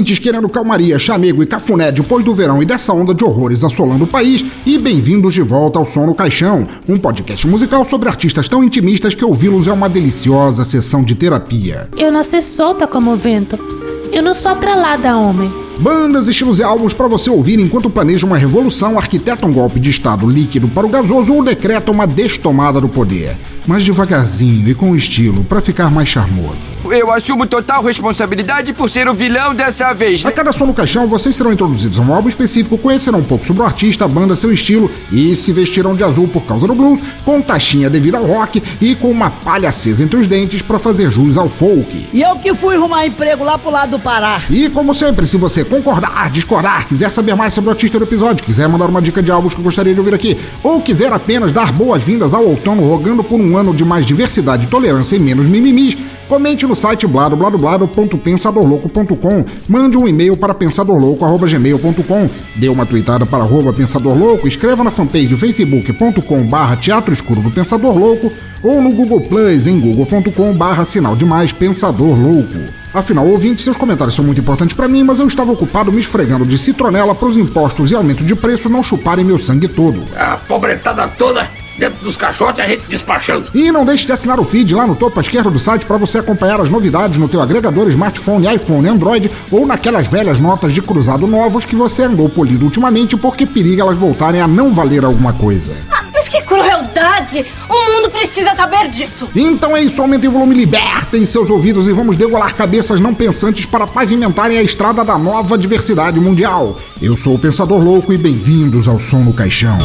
Ouvintes querendo calmaria, chamego e cafuné depois do verão e dessa onda de horrores assolando o país, e bem-vindos de volta ao Som no Caixão, um podcast musical sobre artistas tão intimistas que ouvi-los é uma deliciosa sessão de terapia. Eu nasci solta como o vento. Eu não sou atrelada a homem. Bandas, estilos e álbuns para você ouvir enquanto planeja uma revolução, arquiteta um golpe de estado líquido para o gasoso ou decreta uma destomada do poder. Mas devagarzinho e com estilo, para ficar mais charmoso. Eu assumo total responsabilidade por ser o vilão dessa vez. A cada som no caixão, vocês serão introduzidos a um álbum específico, conhecerão um pouco sobre o artista, a banda, seu estilo e se vestirão de azul por causa do blues, com taxinha devido ao rock e com uma palha acesa entre os dentes para fazer jus ao folk. E eu que fui arrumar emprego lá pro lado do Pará. E como sempre, se você concordar, discordar, quiser saber mais sobre o artista do episódio, quiser mandar uma dica de álbuns que eu gostaria de ouvir aqui, ou quiser apenas dar boas-vindas ao outono rogando por um ano de mais diversidade, tolerância e menos mimimis, comente no site bladobladoblado.pensadorlouco.com, mande um e-mail para pensadorlouco.gmail.com, dê uma tweetada para arroba pensadorlouco, escreva na fanpage facebook.com barra teatro escuro do Pensador Louco ou no Google Plus em google.com barra sinal de mais Pensador Louco. Afinal, ouvinte, seus comentários são muito importantes para mim, mas eu estava ocupado me esfregando de citronela para os impostos e aumento de preço não chuparem meu sangue todo. a pobretada toda dentro dos caixotes e a gente despachando. E não deixe de assinar o feed lá no topo à esquerda do site para você acompanhar as novidades no teu agregador smartphone, iPhone, Android ou naquelas velhas notas de cruzado novos que você andou polido ultimamente porque periga elas voltarem a não valer alguma coisa. Ah, mas que crueldade! O mundo precisa saber disso! Então é isso, aumentem o volume, libertem seus ouvidos e vamos degolar cabeças não pensantes para pavimentarem a estrada da nova diversidade mundial. Eu sou o Pensador Louco e bem-vindos ao Som no Caixão.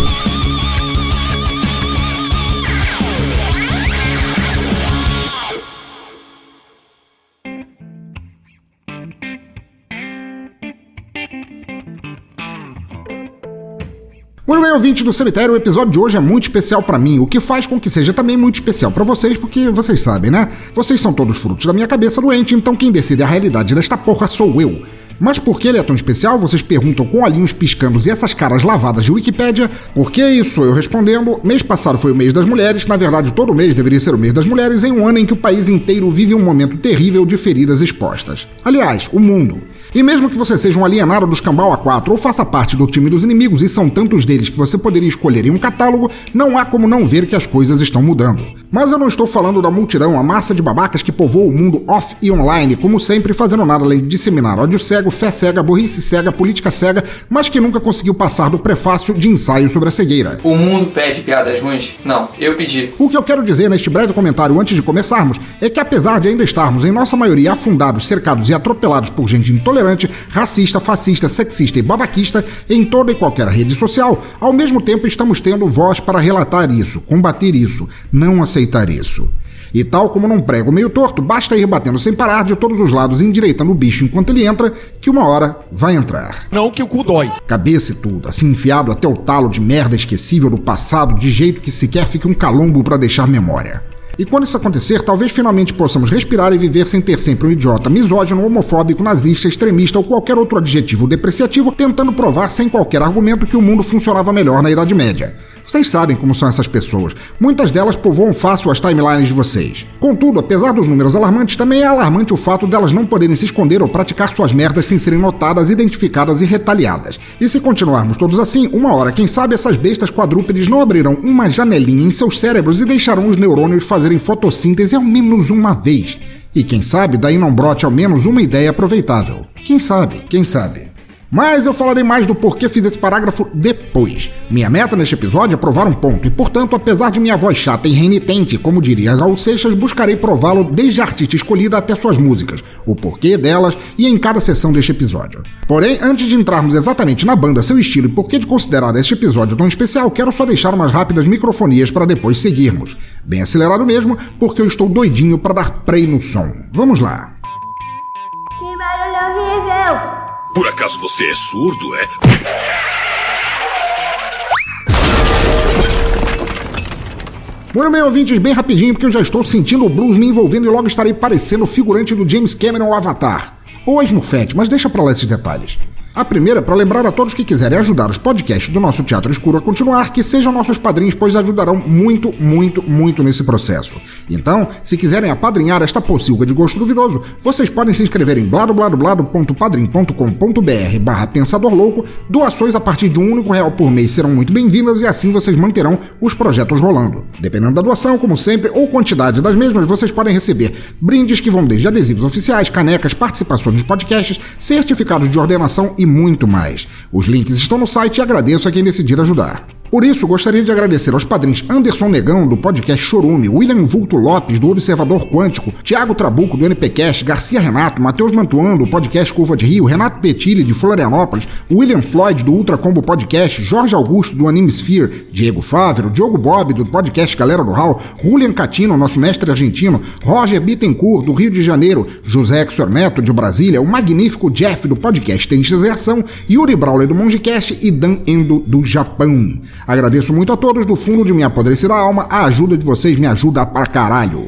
Muito bem, ouvinte do cemitério, o episódio de hoje é muito especial pra mim, o que faz com que seja também muito especial pra vocês, porque vocês sabem, né? Vocês são todos frutos da minha cabeça doente, então quem decide a realidade desta porra sou eu. Mas por que ele é tão especial? Vocês perguntam com olhinhos piscandos e essas caras lavadas de Wikipédia. Por que isso? Eu respondendo. Mês passado foi o mês das mulheres, na verdade todo mês deveria ser o mês das mulheres, em um ano em que o país inteiro vive um momento terrível de feridas expostas. Aliás, o mundo. E mesmo que você seja um alienado dos Cambau A4 ou faça parte do time dos inimigos, e são tantos deles que você poderia escolher em um catálogo, não há como não ver que as coisas estão mudando. Mas eu não estou falando da multidão, a massa de babacas que povoa o mundo off e online, como sempre, fazendo nada além de disseminar ódio cego, fé cega, burrice cega, política cega, mas que nunca conseguiu passar do prefácio de ensaio sobre a cegueira. O mundo pede piadas ruins? Não, eu pedi. O que eu quero dizer neste breve comentário antes de começarmos é que apesar de ainda estarmos em nossa maioria afundados, cercados e atropelados por gente intolerante, racista, fascista, sexista e babaquista em toda e qualquer rede social, ao mesmo tempo estamos tendo voz para relatar isso, combater isso, não aceitar isso. E tal como num prego meio torto, basta ir batendo sem parar de todos os lados e endireitando o bicho enquanto ele entra, que uma hora vai entrar. Não que o cu dói. Cabeça e tudo, assim enfiado até o talo de merda esquecível do passado, de jeito que sequer fique um calombo para deixar memória. E quando isso acontecer, talvez finalmente possamos respirar e viver sem ter sempre um idiota misógino, homofóbico, nazista, extremista ou qualquer outro adjetivo depreciativo tentando provar sem qualquer argumento que o mundo funcionava melhor na Idade Média. Vocês sabem como são essas pessoas. Muitas delas povoam fácil as timelines de vocês. Contudo, apesar dos números alarmantes, também é alarmante o fato delas não poderem se esconder ou praticar suas merdas sem serem notadas, identificadas e retaliadas. E se continuarmos todos assim, uma hora, quem sabe essas bestas quadrúpedes não abrirão uma janelinha em seus cérebros e deixarão os neurônios fazerem fotossíntese ao menos uma vez. E quem sabe daí não brote ao menos uma ideia aproveitável. Quem sabe, quem sabe. Mas eu falarei mais do porquê fiz esse parágrafo depois. Minha meta neste episódio é provar um ponto, e portanto, apesar de minha voz chata e renitente, como diria Raul Seixas, buscarei prová-lo desde a artista escolhida até suas músicas, o porquê delas e em cada sessão deste episódio. Porém, antes de entrarmos exatamente na banda, seu estilo e porquê de considerar este episódio tão especial, quero só deixar umas rápidas microfonias para depois seguirmos. Bem acelerado mesmo, porque eu estou doidinho para dar play no som. Vamos lá. Por acaso você é surdo, é? Bueno, bem, ouvintes, bem rapidinho, porque eu já estou sentindo o blues me envolvendo e logo estarei parecendo o figurante do James Cameron Avatar. Ou a Smurfette, mas deixa pra lá esses detalhes. A primeira, para lembrar a todos que quiserem ajudar os podcasts do nosso Teatro Escuro a continuar, que sejam nossos padrinhos, pois ajudarão muito, muito, muito nesse processo. Então, se quiserem apadrinhar esta pocilga de gosto duvidoso, vocês podem se inscrever em bladobladoblado.padrim.com.br barra Pensador Louco. Doações a partir de um único real por mês serão muito bem-vindas e assim vocês manterão os projetos rolando. Dependendo da doação, como sempre, ou quantidade das mesmas, vocês podem receber brindes que vão desde adesivos oficiais, canecas, participações nos podcasts, certificados de ordenação e muito mais. Os links estão no site e agradeço a quem decidir ajudar. Por isso, gostaria de agradecer aos padrinhos Anderson Negão, do podcast Chorume, William Vulto Lopes, do Observador Quântico, Tiago Trabuco, do NPcast, Garcia Renato, Matheus Mantuan, do podcast Curva de Rio, Renato Petilli, de Florianópolis, William Floyd, do Ultra Combo Podcast, Jorge Augusto, do Anime Sphere, Diego Fávero, Diogo Bob, do podcast Galera do Hall, Julian Catino, nosso mestre argentino, Roger Bittencourt, do Rio de Janeiro, José Exor Neto, de Brasília, o magnífico Jeff, do podcast Tênis Deserção, Yuri Brawler, do Mongecast e Dan Endo, do Japão. Agradeço muito a todos do fundo de minha apodrecida alma, a ajuda de vocês me ajuda pra caralho.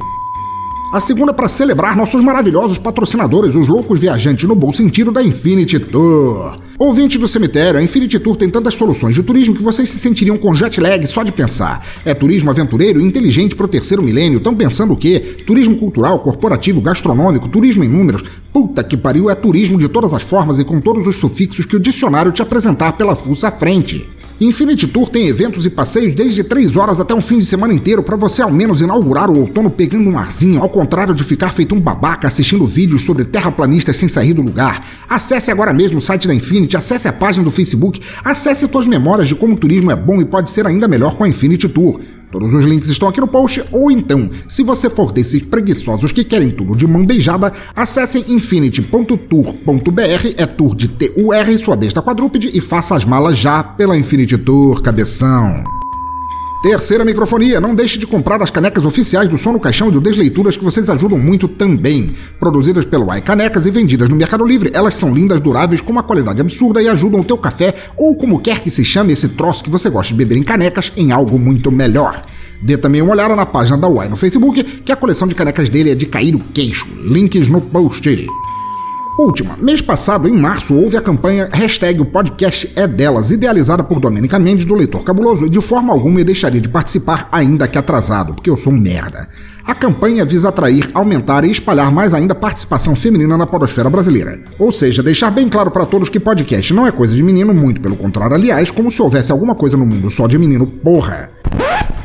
A segunda para celebrar nossos maravilhosos patrocinadores, os loucos viajantes no bom sentido da Infinity Tour. Ouvinte do cemitério, a Infinity Tour tem tantas soluções de turismo que vocês se sentiriam com jet lag só de pensar. É turismo aventureiro e inteligente pro terceiro milênio. Estão pensando o quê? Turismo cultural, corporativo, gastronômico, turismo em números. Puta que pariu, é turismo de todas as formas e com todos os sufixos que o dicionário te apresentar pela fuça à frente. Infinity Tour tem eventos e passeios desde 3 horas até um fim de semana inteiro para você ao menos inaugurar o outono pegando um arzinho, ao contrário de ficar feito um babaca assistindo vídeos sobre terraplanistas sem sair do lugar. Acesse agora mesmo o site da Infinity, acesse a página do Facebook, acesse suas memórias de como o turismo é bom e pode ser ainda melhor com a Infinity Tour. Todos os links estão aqui no post, ou então, se você for desses preguiçosos que querem tudo de mão beijada, acessem infinity.tour.br, é tour de T-U-R, sua besta quadrúpede, e faça as malas já pela Infinity Tour, cabeção. Terceira microfonia, não deixe de comprar as canecas oficiais do Som no Caixão e do Desleituras que vocês ajudam muito também. Produzidas pelo iCanecas e vendidas no Mercado Livre, elas são lindas, duráveis, com uma qualidade absurda e ajudam o teu café, ou como quer que se chame esse troço que você gosta de beber em canecas, em algo muito melhor. Dê também uma olhada na página da Uai no Facebook, que a coleção de canecas dele é de cair o queixo. Links no post. Última, mês passado, em março, houve a campanha hashtag o podcast é delas, idealizada por Domênica Mendes, do Leitor Cabuloso, e de forma alguma eu deixaria de participar, ainda que atrasado, porque eu sou um merda. A campanha visa atrair, aumentar e espalhar mais ainda a participação feminina na podosfera brasileira. Ou seja, deixar bem claro para todos que podcast não é coisa de menino, muito pelo contrário, aliás, como se houvesse alguma coisa no mundo só de menino, porra.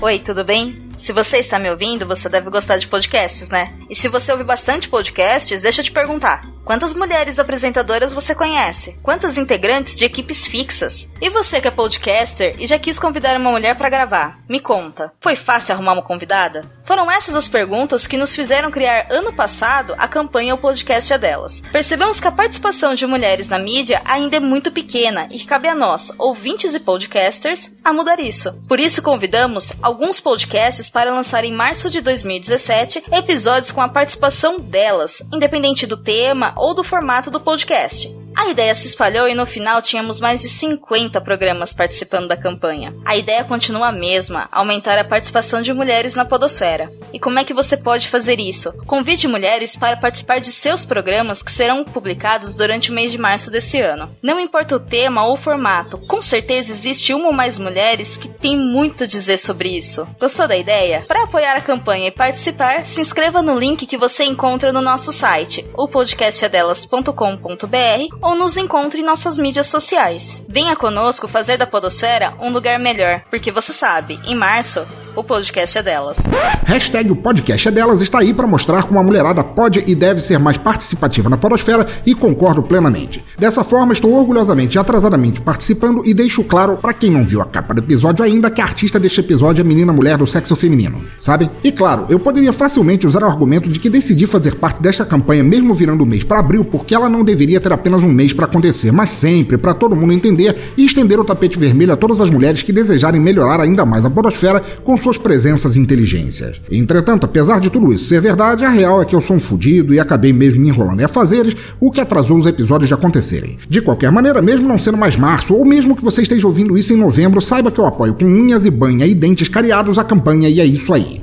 Oi, tudo bem? Se você está me ouvindo, você deve gostar de podcasts, né? E se você ouve bastante podcasts, deixa eu te perguntar. Quantas mulheres apresentadoras você conhece? Quantas integrantes de equipes fixas? E você que é podcaster e já quis convidar uma mulher para gravar? Me conta, foi fácil arrumar uma convidada? Foram essas as perguntas que nos fizeram criar ano passado a campanha O Podcast é Delas. Percebemos que a participação de mulheres na mídia ainda é muito pequena e cabe a nós, ouvintes e podcasters, a mudar isso. Por isso convidamos alguns podcasts para lançar em março de 2017 episódios com a participação delas, independente do tema ou do formato do podcast. A ideia se espalhou e no final tínhamos mais de 50 programas participando da campanha. A ideia continua a mesma, aumentar a participação de mulheres na podosfera. E como é que você pode fazer isso? Convide mulheres para participar de seus programas que serão publicados durante o mês de março desse ano. Não importa o tema ou o formato, com certeza existe uma ou mais mulheres que tem muito a dizer sobre isso. Gostou da ideia? Para apoiar a campanha e participar, se inscreva no link que você encontra no nosso site, o podcastadelas.com.br ou nos encontre em nossas mídias sociais. Venha conosco fazer da Podosfera um lugar melhor, porque você sabe, em março O podcast é delas. Hashtag o podcast é delas está aí para mostrar como a mulherada pode e deve ser mais participativa na podosfera e concordo plenamente. Dessa forma, estou orgulhosamente e atrasadamente participando e deixo claro para quem não viu a capa do episódio ainda que a artista deste episódio é menina mulher do sexo feminino, sabe? E claro, eu poderia facilmente usar o argumento de que decidi fazer parte desta campanha mesmo virando o mês para abril porque ela não deveria ter apenas um mês para acontecer, mas sempre para todo mundo entender e estender o tapete vermelho a todas as mulheres que desejarem melhorar ainda mais a podosfera com suas presenças e inteligências. Entretanto, apesar de tudo isso ser verdade, a real é que eu sou um fudido e acabei mesmo me enrolando em afazeres, o que atrasou os episódios de acontecerem. De qualquer maneira, mesmo não sendo mais março, ou mesmo que você esteja ouvindo isso em novembro, saiba que eu apoio com unhas e banha e dentes cariados a campanha e é isso aí.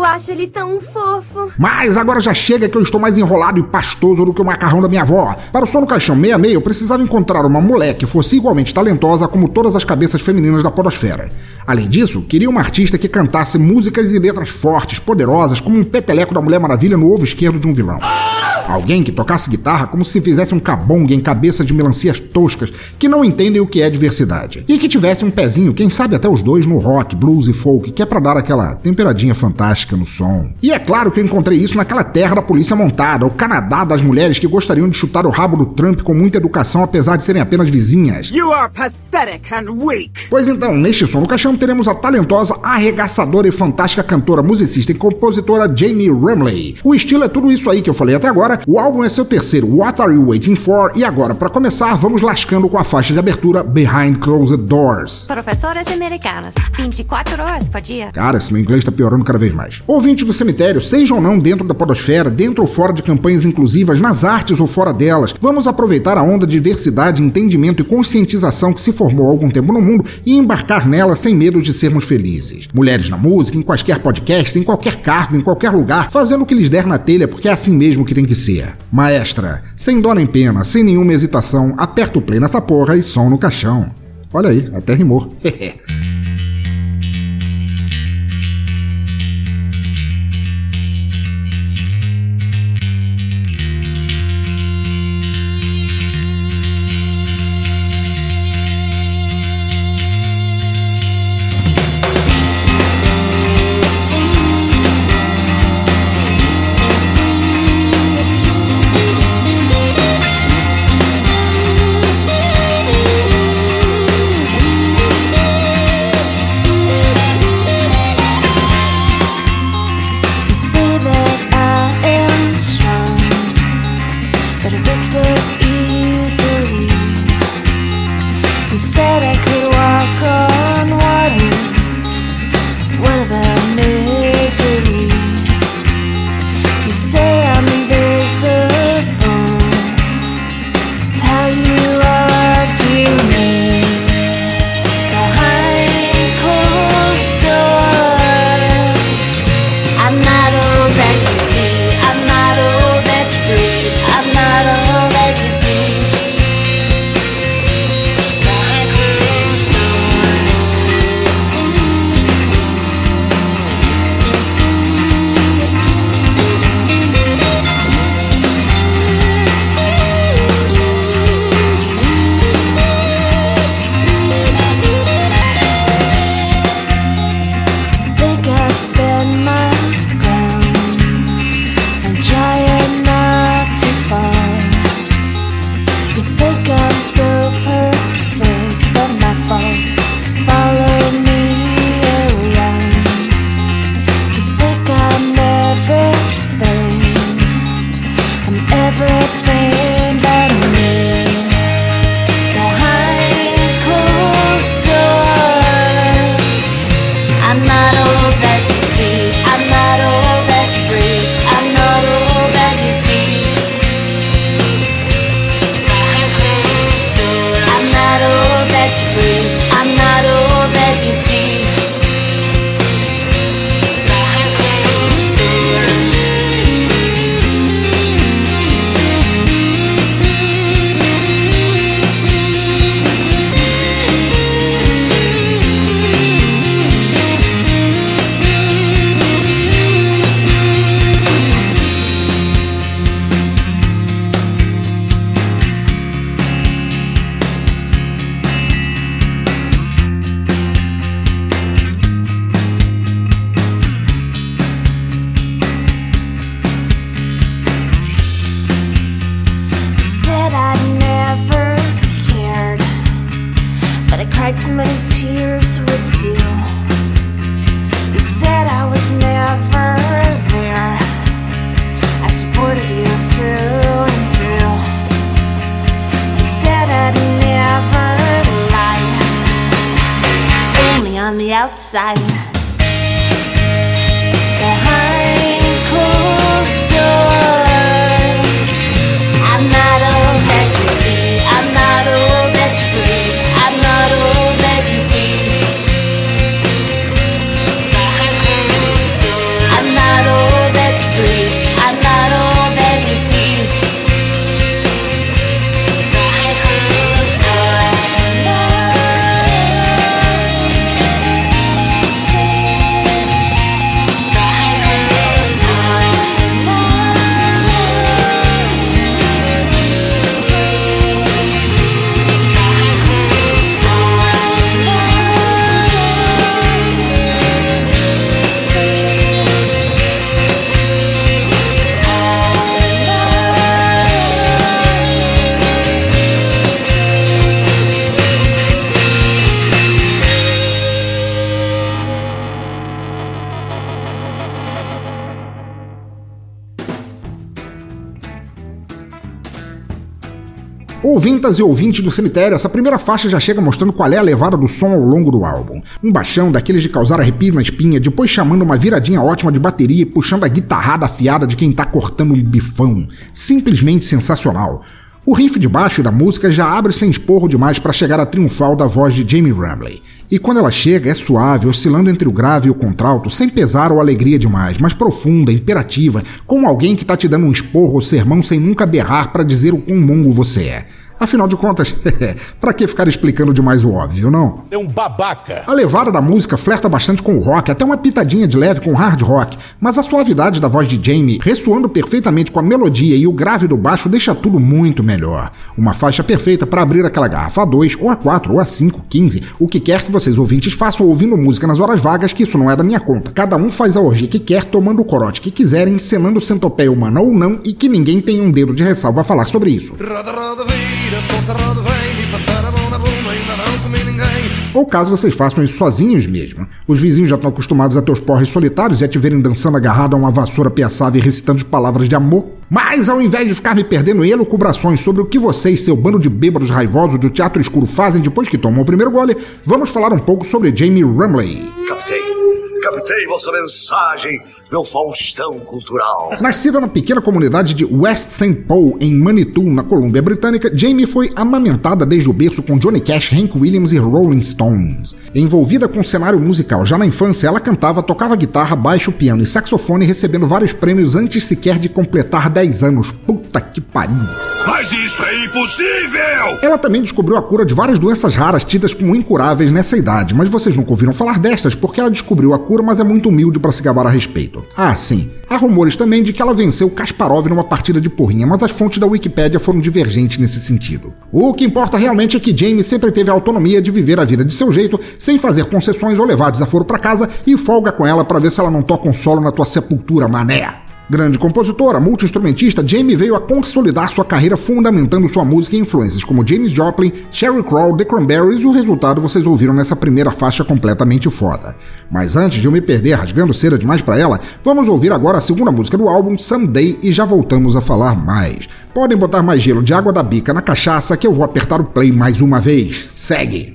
Eu acho ele tão fofo. Mas agora já chega que eu estou mais enrolado e pastoso do que o macarrão da minha avó. Para o Som no Caixão 66, eu precisava encontrar uma mulher que fosse igualmente talentosa como todas as cabeças femininas da podosfera. Além disso, queria uma artista que cantasse músicas e letras fortes, poderosas, como um peteleco da Mulher Maravilha no ovo esquerdo de um vilão. Alguém que tocasse guitarra como se fizesse um cabongue em cabeça de melancias toscas que não entendem o que é diversidade. E que tivesse um pezinho, quem sabe até os dois, no rock, blues e folk, que é pra dar aquela temperadinha fantástica no som. E é claro que eu encontrei isso naquela terra da polícia montada, o Canadá das mulheres que gostariam de chutar o rabo do Trump com muita educação, apesar de serem apenas vizinhas. You are pathetic and weak. Pois então, neste som no caixão teremos a talentosa, arregaçadora e fantástica cantora, musicista e compositora Jamie Rumley. O estilo é tudo isso aí que eu falei até agora. O álbum é seu terceiro, What Are You Waiting For? E agora, para começar, vamos lascando com a faixa de abertura Behind Closed Doors. Professoras americanas, 24 horas por dia. Cara, esse meu inglês tá piorando cada vez mais. Ouvinte do cemitério, seja ou não dentro da podosfera, dentro ou fora de campanhas inclusivas, nas artes ou fora delas, vamos aproveitar a onda de diversidade, entendimento e conscientização que se formou há algum tempo no mundo e embarcar nela sem medo de sermos felizes. Mulheres na música, em quaisquer podcasts, em qualquer cargo, em qualquer lugar, fazendo o que lhes der na telha, porque é assim mesmo que tem que ser. Maestra, sem dó nem pena, sem nenhuma hesitação, aperta o play nessa porra e som no caixão. Olha aí, até rimou. Ouvintas e ouvintes do cemitério, essa primeira faixa já chega mostrando qual é a levada do som ao longo do álbum. Um baixão daqueles de causar arrepio na espinha, depois chamando uma viradinha ótima de bateria e puxando a guitarrada afiada de quem tá cortando um bifão. Simplesmente sensacional. O riff de baixo da música já abre sem esporro demais para chegar à triunfal da voz de Jamie Ramley. E quando ela chega, é suave, oscilando entre o grave e o contralto, sem pesar ou alegria demais, mas profunda, imperativa, como alguém que tá te dando um esporro ou sermão sem nunca berrar para dizer o quão mongo você é. Afinal de contas, pra que ficar explicando demais o óbvio, não? É um babaca. A levada da música flerta bastante com o rock, até uma pitadinha de leve com hard rock, mas a suavidade da voz de Jamie, ressoando perfeitamente com a melodia e o grave do baixo, deixa tudo muito melhor. Uma faixa perfeita para abrir aquela garrafa A2, ou A4, ou A5, 15, o que quer que vocês ouvintes façam ouvindo música nas horas vagas, que isso não é da minha conta. Cada um faz a orgia que quer, tomando o corote que quiserem, encenando centopeia humana ou não, e que ninguém tenha um dedo de ressalva a falar sobre isso. Roda, roda, vem, Ou caso vocês façam isso sozinhos mesmo. Os vizinhos já estão acostumados a ter os porres solitários e a te verem dançando agarrado a uma vassoura piaçável e recitando palavras de amor. Mas ao invés de ficar me perdendo em elucubrações sobre o que vocês, seu bando de bêbados raivosos do teatro escuro, fazem depois que tomam o primeiro gole, vamos falar um pouco sobre Jamie Rumley. Captei vossa mensagem, meu Faustão cultural. Nascida na pequena comunidade de West St. Paul, em Manitou, na Colômbia Britânica, Jamie foi amamentada desde o berço com Johnny Cash, Hank Williams e Rolling Stones. Envolvida com o cenário musical já na infância, ela cantava, tocava guitarra, baixo, piano e saxofone, recebendo vários prêmios antes sequer de completar 10 anos. Puta que pariu! Mas isso é impossível! Ela também descobriu a cura de várias doenças raras tidas como incuráveis nessa idade, mas vocês nunca ouviram falar destas porque ela descobriu a cura, mas é muito humilde para se gabar a respeito. Ah, sim. Há rumores também de que ela venceu Kasparov numa partida de porrinha, mas as fontes da Wikipédia foram divergentes nesse sentido. O que importa realmente é que Jamie sempre teve a autonomia de viver a vida de seu jeito, sem fazer concessões ou levar desaforo para casa e folga com ela para ver se ela não toca um solo na tua sepultura, mané. Grande compositora, multi-instrumentista, Jamie veio a consolidar sua carreira fundamentando sua música em influências como James Joplin, Sheryl Crow, The Cranberries e o resultado vocês ouviram nessa primeira faixa completamente foda. Mas antes de eu me perder rasgando cera demais para ela, vamos ouvir agora a segunda música do álbum, Someday, e já voltamos a falar mais. Podem botar mais gelo de água da bica na cachaça que eu vou apertar o play mais uma vez. Segue!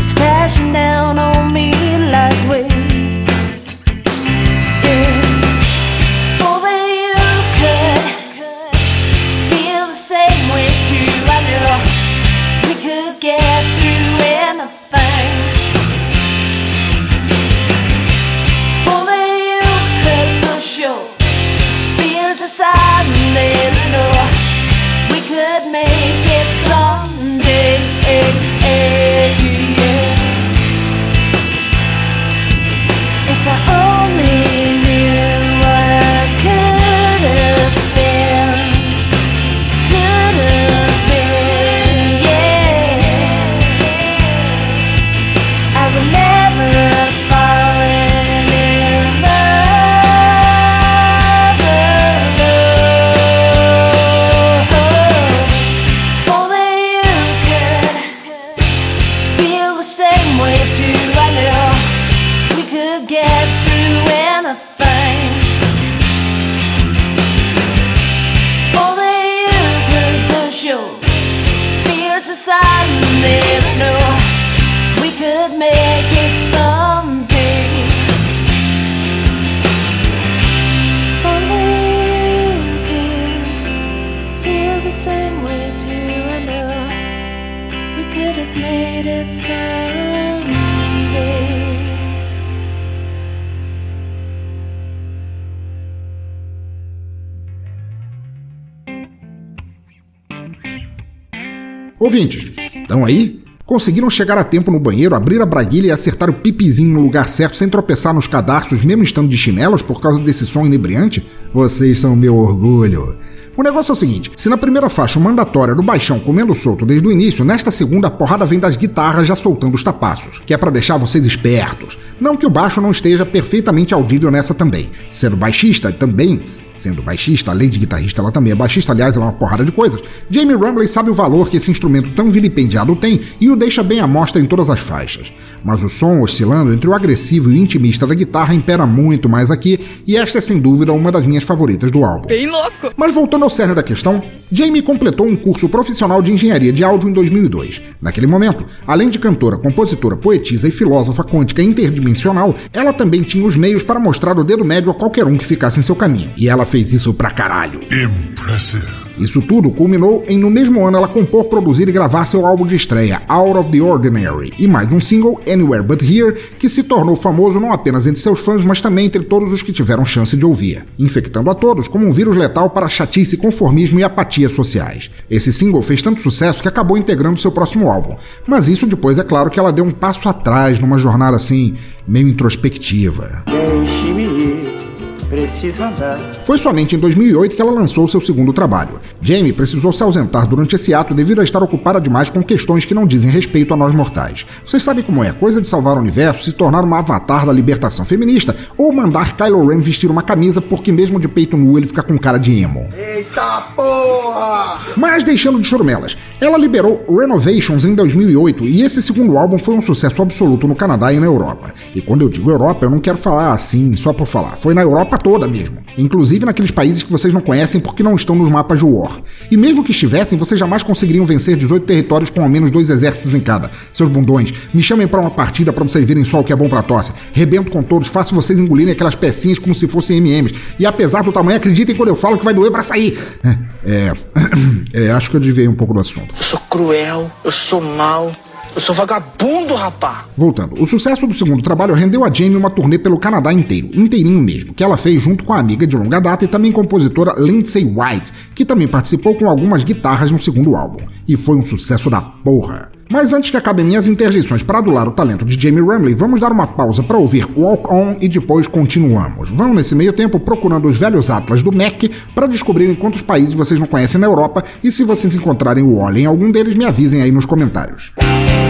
It's crashing down on me like waves. Ouvintes, estão aí? Conseguiram chegar a tempo no banheiro, abrir a braguilha e acertar o pipizinho no lugar certo sem tropeçar nos cadarços, mesmo estando de chinelos por causa desse som inebriante? Vocês são meu orgulho. O negócio é o seguinte: se na primeira faixa o mandatório era o baixão comendo solto desde o início, nesta segunda a porrada vem das guitarras já soltando os tapaços, que é para deixar vocês espertos. Não que o baixo não esteja perfeitamente audível nessa também. Sendo baixista, também sendo baixista, além de guitarrista, ela também é baixista, aliás, ela é uma porrada de coisas. Jamie Rumley sabe o valor que esse instrumento tão vilipendiado tem e o deixa bem à mostra em todas as faixas. Mas o som oscilando entre o agressivo e o intimista da guitarra impera muito mais aqui, e esta é sem dúvida uma das minhas favoritas do álbum. Bem louco! Mas voltando ao cerne da questão, Jamie completou um curso profissional de engenharia de áudio em 2002. Naquele momento, além de cantora, compositora, poetisa e filósofa quântica interdimensional, ela também tinha os meios para mostrar o dedo médio a qualquer um que ficasse em seu caminho. E ela fez isso pra caralho. Impressive. Isso tudo culminou em no mesmo ano ela compor, produzir e gravar seu álbum de estreia, Out of the Ordinary, e mais um single, Anywhere But Here, que se tornou famoso não apenas entre seus fãs, mas também entre todos os que tiveram chance de ouvir, infectando a todos como um vírus letal para chatice, conformismo e apatia sociais. Esse single fez tanto sucesso que acabou integrando seu próximo álbum, mas isso depois é claro que ela deu um passo atrás numa jornada assim, meio introspectiva. Deixe-me ir, preciso andar. Foi somente em 2008 que ela lançou seu segundo trabalho. Jamie precisou se ausentar durante esse ato devido a estar ocupada demais com questões que não dizem respeito a nós mortais. Vocês sabem como é, coisa de salvar o universo, se tornar uma avatar da libertação feminista ou mandar Kylo Ren vestir uma camisa porque mesmo de peito nu ele fica com cara de emo. Eita porra! Mas deixando de churumelas, ela liberou Renovations em 2008 e esse segundo álbum foi um sucesso absoluto no Canadá e na Europa. E quando eu digo Europa, eu não quero falar assim só por falar, foi na Europa toda mesmo. Inclusive naqueles países que vocês não conhecem porque não estão nos mapas de War. E mesmo que estivessem, vocês jamais conseguiriam vencer 18 territórios com ao menos dois exércitos em cada. Seus bundões, me chamem para uma partida para vocês verem só o que é bom pra tosse. Rebento com todos, faço vocês engolirem aquelas pecinhas como se fossem MMs. E apesar do tamanho, acreditem quando eu falo que vai doer pra sair. É, é, é, acho que eu desviei um pouco do assunto. Eu sou cruel, eu sou mau, eu sou vagabundo, rapá. Voltando, o sucesso do segundo trabalho rendeu a Jamie uma turnê pelo Canadá inteiro, inteirinho mesmo, que ela fez junto com a amiga de longa data e também compositora Lindsay White, que também participou com algumas guitarras no segundo álbum. E foi um sucesso da porra. Mas antes que acabem minhas interjeições para adular o talento de Jamie Rumley, vamos dar uma pausa para ouvir Walk On e depois continuamos. Vão nesse meio tempo procurando os velhos atlas do MEC para descobrirem quantos países vocês não conhecem na Europa e se vocês encontrarem o Oli em algum deles, me avisem aí nos comentários. All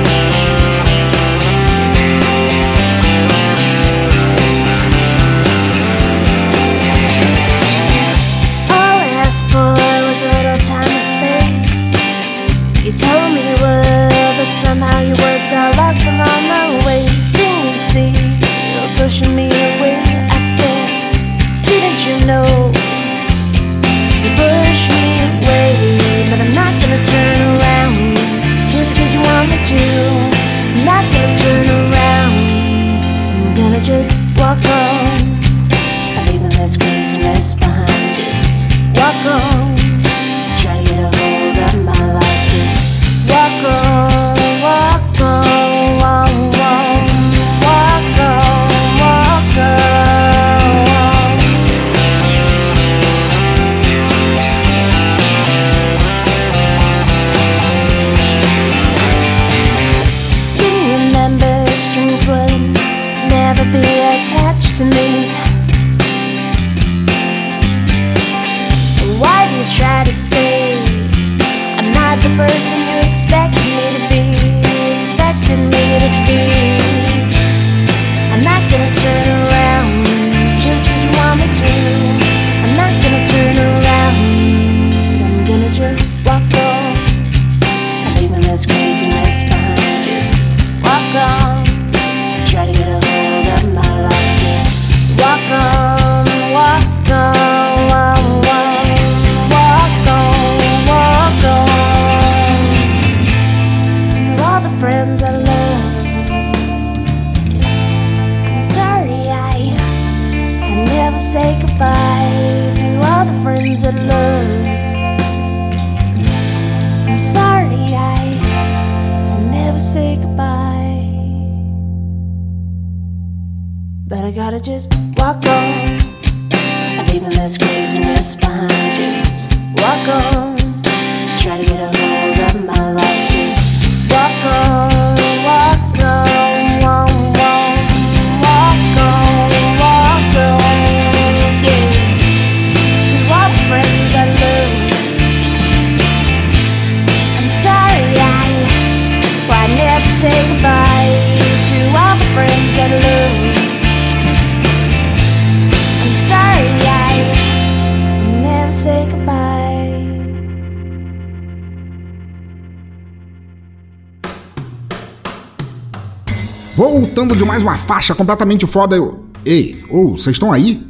voltando de mais uma faixa completamente foda. Eu... Ei, ô, vocês estão aí?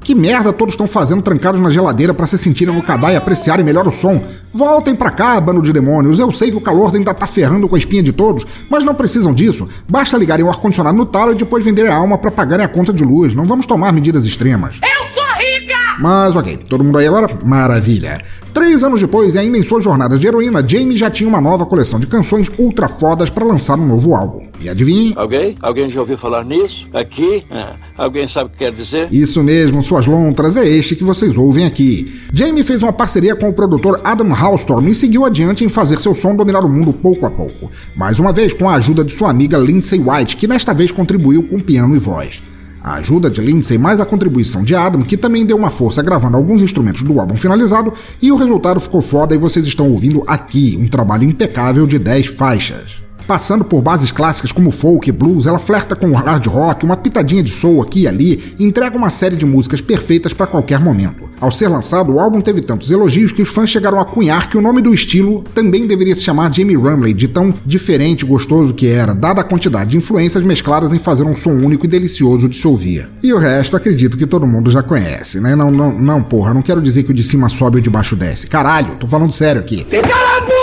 Que merda todos estão fazendo trancados na geladeira para se sentirem no cadá e apreciarem melhor o som? Voltem pra cá, bando de demônios. Eu sei que o calor ainda tá ferrando com a espinha de todos, mas não precisam disso. Basta ligarem o ar-condicionado no talo e depois venderem a alma para pagarem a conta de luz. Não vamos tomar medidas extremas. Rica! Mas ok, todo mundo aí agora? Maravilha. Três anos depois, e ainda em sua jornada de heroína, Jamie já tinha uma nova coleção de canções ultra fodas para lançar um novo álbum. E adivinhe? Alguém? Alguém já ouviu falar nisso? Aqui? Ah, alguém sabe o que quer dizer? Isso mesmo, suas lontras, é este que vocês ouvem aqui. Jamie fez uma parceria com o produtor Adam Halstorm e seguiu adiante em fazer seu som dominar o mundo pouco a pouco. Mais uma vez com a ajuda de sua amiga Lindsay White, que nesta vez contribuiu com piano e voz. A ajuda de Lindsay mais a contribuição de Adam, que também deu uma força gravando alguns instrumentos do álbum finalizado, e o resultado ficou foda e vocês estão ouvindo aqui um trabalho impecável de 10 faixas. Passando por bases clássicas como folk e blues, ela flerta com hard rock, uma pitadinha de soul aqui e ali e entrega uma série de músicas perfeitas para qualquer momento. Ao ser lançado, o álbum teve tantos elogios que os fãs chegaram a cunhar que o nome do estilo também deveria se chamar Jamie Rumley, de tão diferente e gostoso que era, dada a quantidade de influências mescladas em fazer um som único e delicioso de se ouvir. E o resto acredito que todo mundo já conhece, né? Não, não, não, porra, não quero dizer que o de cima sobe e o de baixo desce. Caralho, tô falando sério aqui. Boca!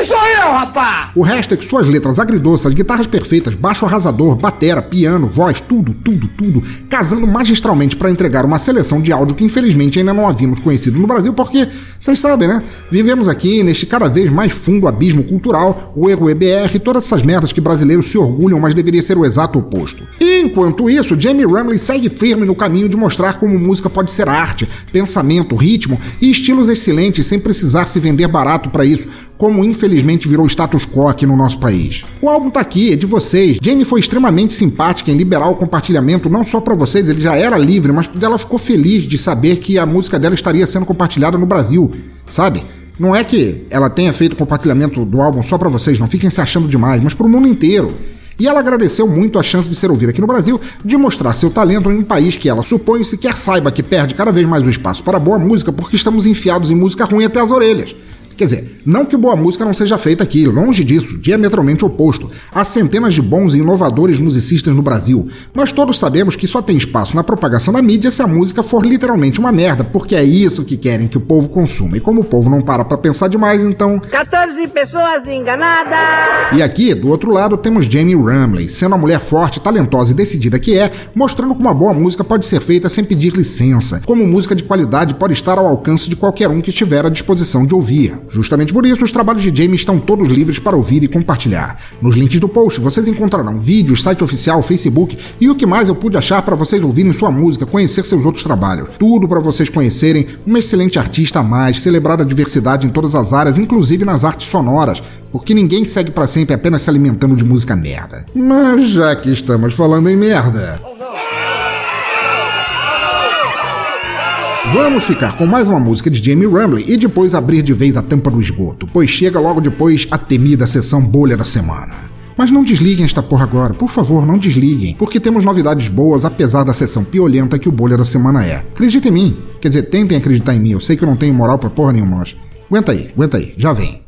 Aqui sou eu, rapá! O resto é que suas letras agridoces, guitarras perfeitas, baixo arrasador, batera, piano, voz, tudo, tudo, tudo, casando magistralmente para entregar uma seleção de áudio que infelizmente ainda não havíamos conhecido no Brasil, porque, vocês sabem, né? Vivemos aqui neste cada vez mais fundo abismo cultural, o erro EBR, todas essas merdas que brasileiros se orgulham, mas deveria ser o exato oposto. E enquanto isso, Jamie Rumley segue firme no caminho de mostrar como música pode ser arte, pensamento, ritmo e estilos excelentes sem precisar se vender barato para isso como infelizmente virou status quo aqui no nosso país. O álbum tá aqui, é de vocês. Jamie foi extremamente simpática em liberar o compartilhamento, não só para vocês, ele já era livre, mas ela ficou feliz de saber que a música dela estaria sendo compartilhada no Brasil, sabe? Não é que ela tenha feito compartilhamento do álbum só para vocês, não fiquem se achando demais, mas pro mundo inteiro. E ela agradeceu muito a chance de ser ouvida aqui no Brasil, de mostrar seu talento em um país que ela supõe sequer saiba que perde cada vez mais o espaço para boa música porque estamos enfiados em música ruim até as orelhas. Quer dizer, não que boa música não seja feita aqui, longe disso, diametralmente oposto. Há centenas de bons e inovadores musicistas no Brasil, mas todos sabemos que só tem espaço na propagação da mídia se a música for literalmente uma merda, porque é isso que querem que o povo consuma. E como o povo não para pra pensar demais, então. 14 pessoas enganadas! E aqui, do outro lado, temos Jamie Rumley, sendo a mulher forte, talentosa e decidida que é, mostrando como uma boa música pode ser feita sem pedir licença, como música de qualidade pode estar ao alcance de qualquer um que estiver à disposição de ouvir. Justamente por isso, os trabalhos de Jamie estão todos livres para ouvir e compartilhar. Nos links do post vocês encontrarão vídeos, site oficial, Facebook e o que mais eu pude achar para vocês ouvirem sua música, conhecer seus outros trabalhos. Tudo para vocês conhecerem uma excelente artista a mais, celebrar a diversidade em todas as áreas, inclusive nas artes sonoras, porque ninguém segue para sempre apenas se alimentando de música merda. Mas já que estamos falando em merda, Vamos ficar com mais uma música de Jamie Rumley e depois abrir de vez a tampa do esgoto, pois chega logo depois a temida sessão bolha da semana. Mas não desliguem esta porra agora, por favor, não desliguem, porque temos novidades boas apesar da sessão piolenta que o bolha da semana é. Acredita em mim, quer dizer, tentem acreditar em mim, eu sei que eu não tenho moral pra porra nenhuma, mas aguenta aí, aguenta aí, já vem.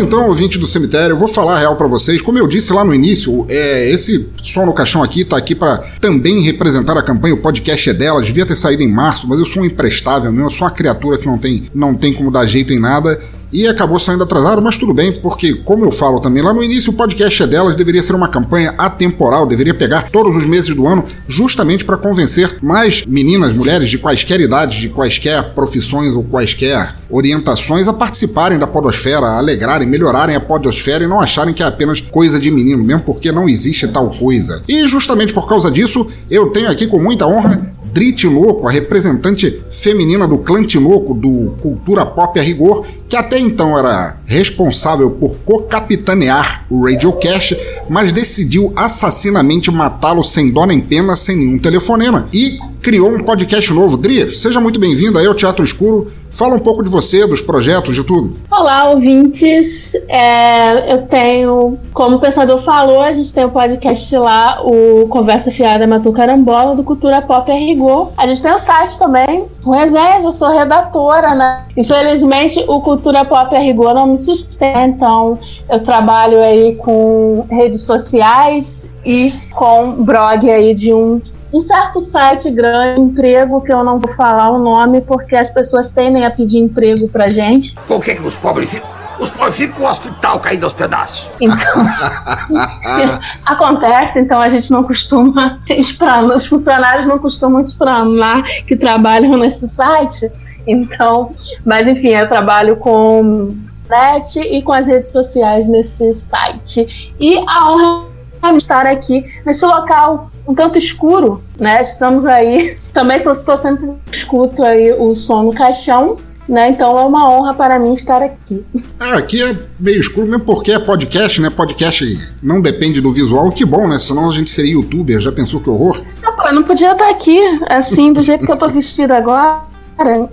Então, ouvinte do cemitério, eu vou falar a real para vocês. Como eu disse lá no início, é, esse som no caixão aqui tá aqui para também representar a campanha. O podcast é dela, devia ter saído em março, mas eu sou um imprestável mesmo, eu sou uma criatura que não tem, não tem como dar jeito em nada e acabou saindo atrasado, mas tudo bem, porque, como eu falo também lá no início, o podcast é delas, deveria ser uma campanha atemporal, deveria pegar todos os meses do ano, justamente para convencer mais meninas, mulheres de quaisquer idades, de quaisquer profissões ou quaisquer orientações a participarem da Podosfera, a alegrarem, melhorarem a Podosfera e não acharem que é apenas coisa de menino, mesmo porque não existe tal coisa. E justamente por causa disso, eu tenho aqui com muita honra Dri Tinoco, a representante feminina do clã Tinoco do Cultura Pop a Rigor, que até então era responsável por co-capitanear o Radiocast, mas decidiu assassinamente matá-lo sem dó nem pena, sem nenhum telefonema. E criou um podcast novo. Dri, seja muito bem-vindo aí ao Teatro Escuro. Fala um pouco de você, dos projetos, de tudo. Olá, ouvintes. É, eu tenho, como o pensador falou, a gente tem o um podcast lá, o Conversa Fiada Matou Carambola, do Cultura Pop a Rigor. A gente tem o um site também, o Resenha, eu sou redatora, né? Infelizmente, o Cultura Pop a Rigor não me sustenta, então eu trabalho aí com redes sociais e com blog aí de um um certo site grande, emprego, que eu não vou falar o nome, porque as pessoas tendem a pedir emprego pra gente. Por que, que os pobres ficam? Os pobres ficam com o hospital caindo aos pedaços. Então, acontece, então a gente não costuma explanar, os funcionários não costumam explanar que trabalham nesse site. Então, mas enfim, eu trabalho com net e com as redes sociais nesse site. E a honra é estar aqui nesse local um tanto escuro, né? Estamos aí. Também estou sempre escuto aí o som no caixão. Né? Então é uma honra para mim estar aqui. É, aqui é meio escuro mesmo porque é podcast, né? Podcast não depende do visual, que bom, né? Senão a gente seria youtuber, já pensou que horror? Não, pô, eu não podia estar aqui, assim, do jeito que eu tô vestida agora,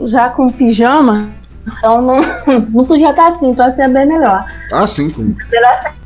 já com pijama. Então não, não podia estar assim, então assim é bem melhor. Ah, sim, com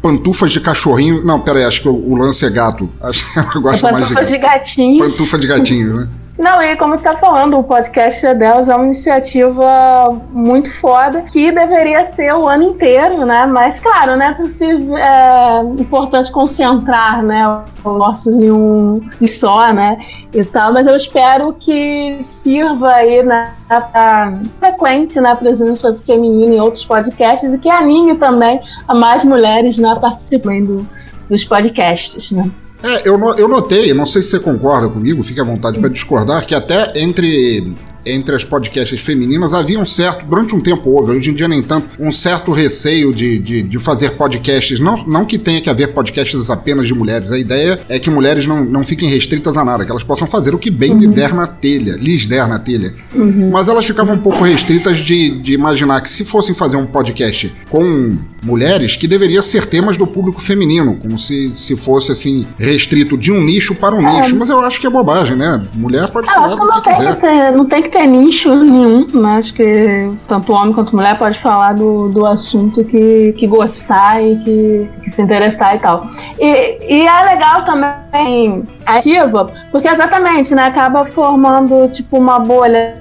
pantufas de cachorrinho. Não, pera aí, acho que o, o lance é gato. Acho que ela gosta é mais de gato. de gatinho. Pantufa de gatinho, né? Não, e como você tá falando, o podcast delas é uma iniciativa muito foda que deveria ser o ano inteiro, né? Mas, claro, né? Possível, é importante concentrar, né? Os nossos em um em só, né? E tal, mas eu espero que sirva aí, né? Pra frequente né, presença feminina em outros podcasts e que anime também a mais mulheres, né? Participando dos podcasts, né? É, eu, eu notei, não sei se você concorda comigo, fique à vontade para discordar, que até entre entre as podcasts femininas havia um certo, durante um tempo houve, hoje em dia nem tanto, um certo receio de, de, de, fazer podcasts, não, não que tenha que haver podcasts apenas de mulheres, a ideia é que mulheres não, não fiquem restritas a nada, que elas possam fazer o que bem uhum. lhe der na telha, lhes der na telha. Uhum. Mas elas ficavam um pouco restritas de, de imaginar que se fossem fazer um podcast com mulheres, que deveria ser temas do público feminino, como se, se fosse assim, restrito de um nicho para um é. nicho. Mas eu acho que é bobagem, né? Mulher pode falar o que quiser. Ter, não tem que ter nicho nenhum, mas que tanto homem quanto mulher pode falar do, do assunto que, que gostar e que, que se interessar e tal. E, e é legal também ativa, porque exatamente, né, acaba formando tipo uma bolha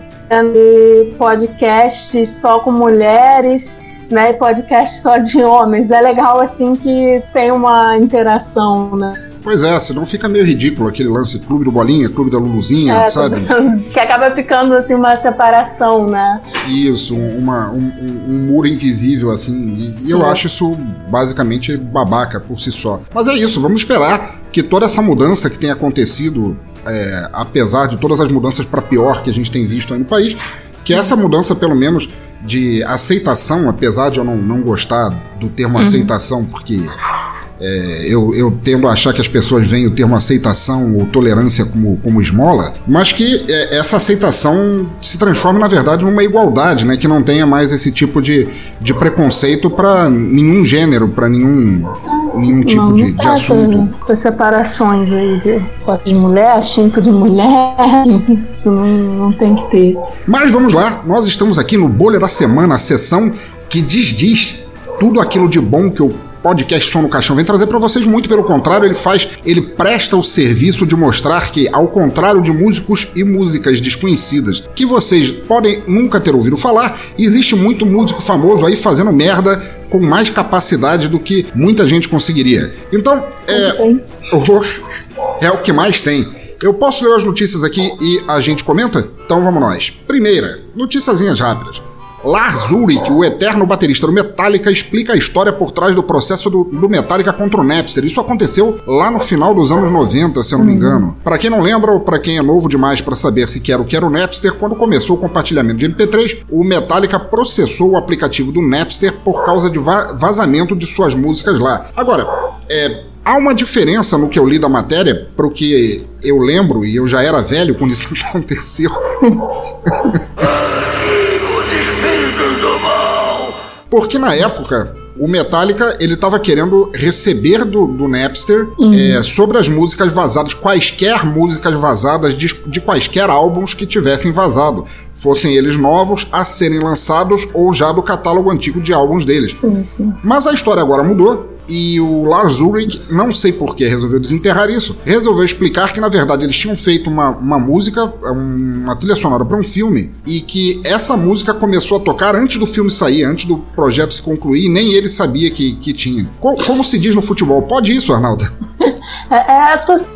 de podcast só com mulheres, né, podcast só de homens. É legal assim que tem uma interação, né? Pois é, senão fica meio ridículo aquele lance clube do Bolinha, clube da Luluzinha, é, sabe? Que acaba ficando assim uma separação, né? Isso, uma, um, um muro invisível, assim. E, eu acho isso basicamente babaca por si só. Mas é isso, vamos esperar que toda essa mudança que tem acontecido, é, apesar de todas as mudanças para pior que a gente tem visto aí no país, que essa mudança, pelo menos, de aceitação, apesar de eu não, não gostar do termo uhum. aceitação, porque é, eu, eu, tendo a achar que as pessoas veem o termo aceitação ou tolerância como, como esmola, mas que é, essa aceitação se transforma, na verdade, numa igualdade, né? Que não tenha mais esse tipo de, de preconceito para nenhum gênero, para nenhum nenhum tipo não, de, não de tem assunto. essas separações aí de de mulher, cinto de mulher. Isso não, não tem que ter. Mas vamos lá, nós estamos aqui no Bolha da Semana, a sessão que desdiz tudo aquilo de bom que o podcast Som no Caixão vem trazer para vocês. Muito pelo contrário, ele faz, ele presta o serviço de mostrar que, ao contrário de músicos e músicas desconhecidas que vocês podem nunca ter ouvido falar, existe muito músico famoso aí fazendo merda com mais capacidade do que muita gente conseguiria. Então, é, o- é o que mais tem. Eu posso ler as notícias aqui e a gente comenta? Então vamos nós. Primeira, noticiazinhas rápidas. Lars Ulrich, o eterno baterista do Metallica, explica a história por trás do processo do, do Metallica contra o Napster. Isso aconteceu lá no final dos anos 90, se eu não me engano. Pra quem não lembra ou pra quem é novo demais pra saber se quer o que era o Napster, quando começou o compartilhamento de MP3, o Metallica processou o aplicativo do Napster por causa de va- vazamento de suas músicas lá. Agora, é, Há uma diferença no que eu li da matéria pro que eu lembro, e eu já era velho quando isso aconteceu. Porque na época, o Metallica ele estava querendo receber do, do Napster é, sobre as músicas vazadas, quaisquer músicas vazadas de, de quaisquer álbuns que tivessem vazado, fossem eles novos a serem lançados ou já do catálogo antigo de álbuns deles. Mas a história agora mudou. E o Lars Ulrich, não sei por que resolveu desenterrar isso, resolveu explicar que na verdade eles tinham feito uma, uma música, uma trilha sonora para um filme, e que essa música começou a tocar antes do filme sair, antes do projeto se concluir, e nem ele sabia que, que tinha. Co- como se diz no futebol, pode isso, Arnaldo? É, é as pessoas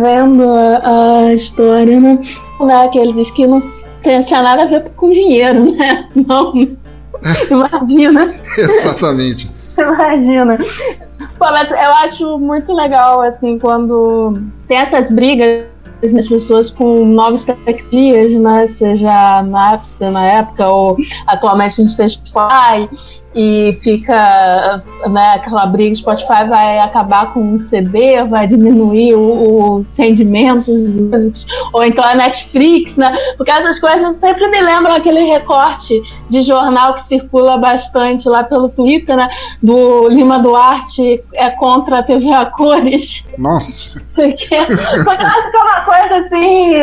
vendo a, a história, né? né? Que ele diz que não tinha nada a ver com dinheiro, né? Não. Imagina. Exatamente. Imagina. Eu acho muito legal, assim, quando tem essas brigas das pessoas com novas tecnologias, né? Seja Napster na época, ou atualmente a gente tem Spotify, e fica, né, aquela briga, Spotify vai acabar com um CD, vai diminuir o- os rendimentos, ou então a Netflix, né? Porque essas coisas sempre me lembram aquele recorte de jornal que circula bastante lá pelo Twitter, né? Do Lima Duarte é contra a TV a cores. Nossa. Porque, porque eu acho que é uma coisa assim,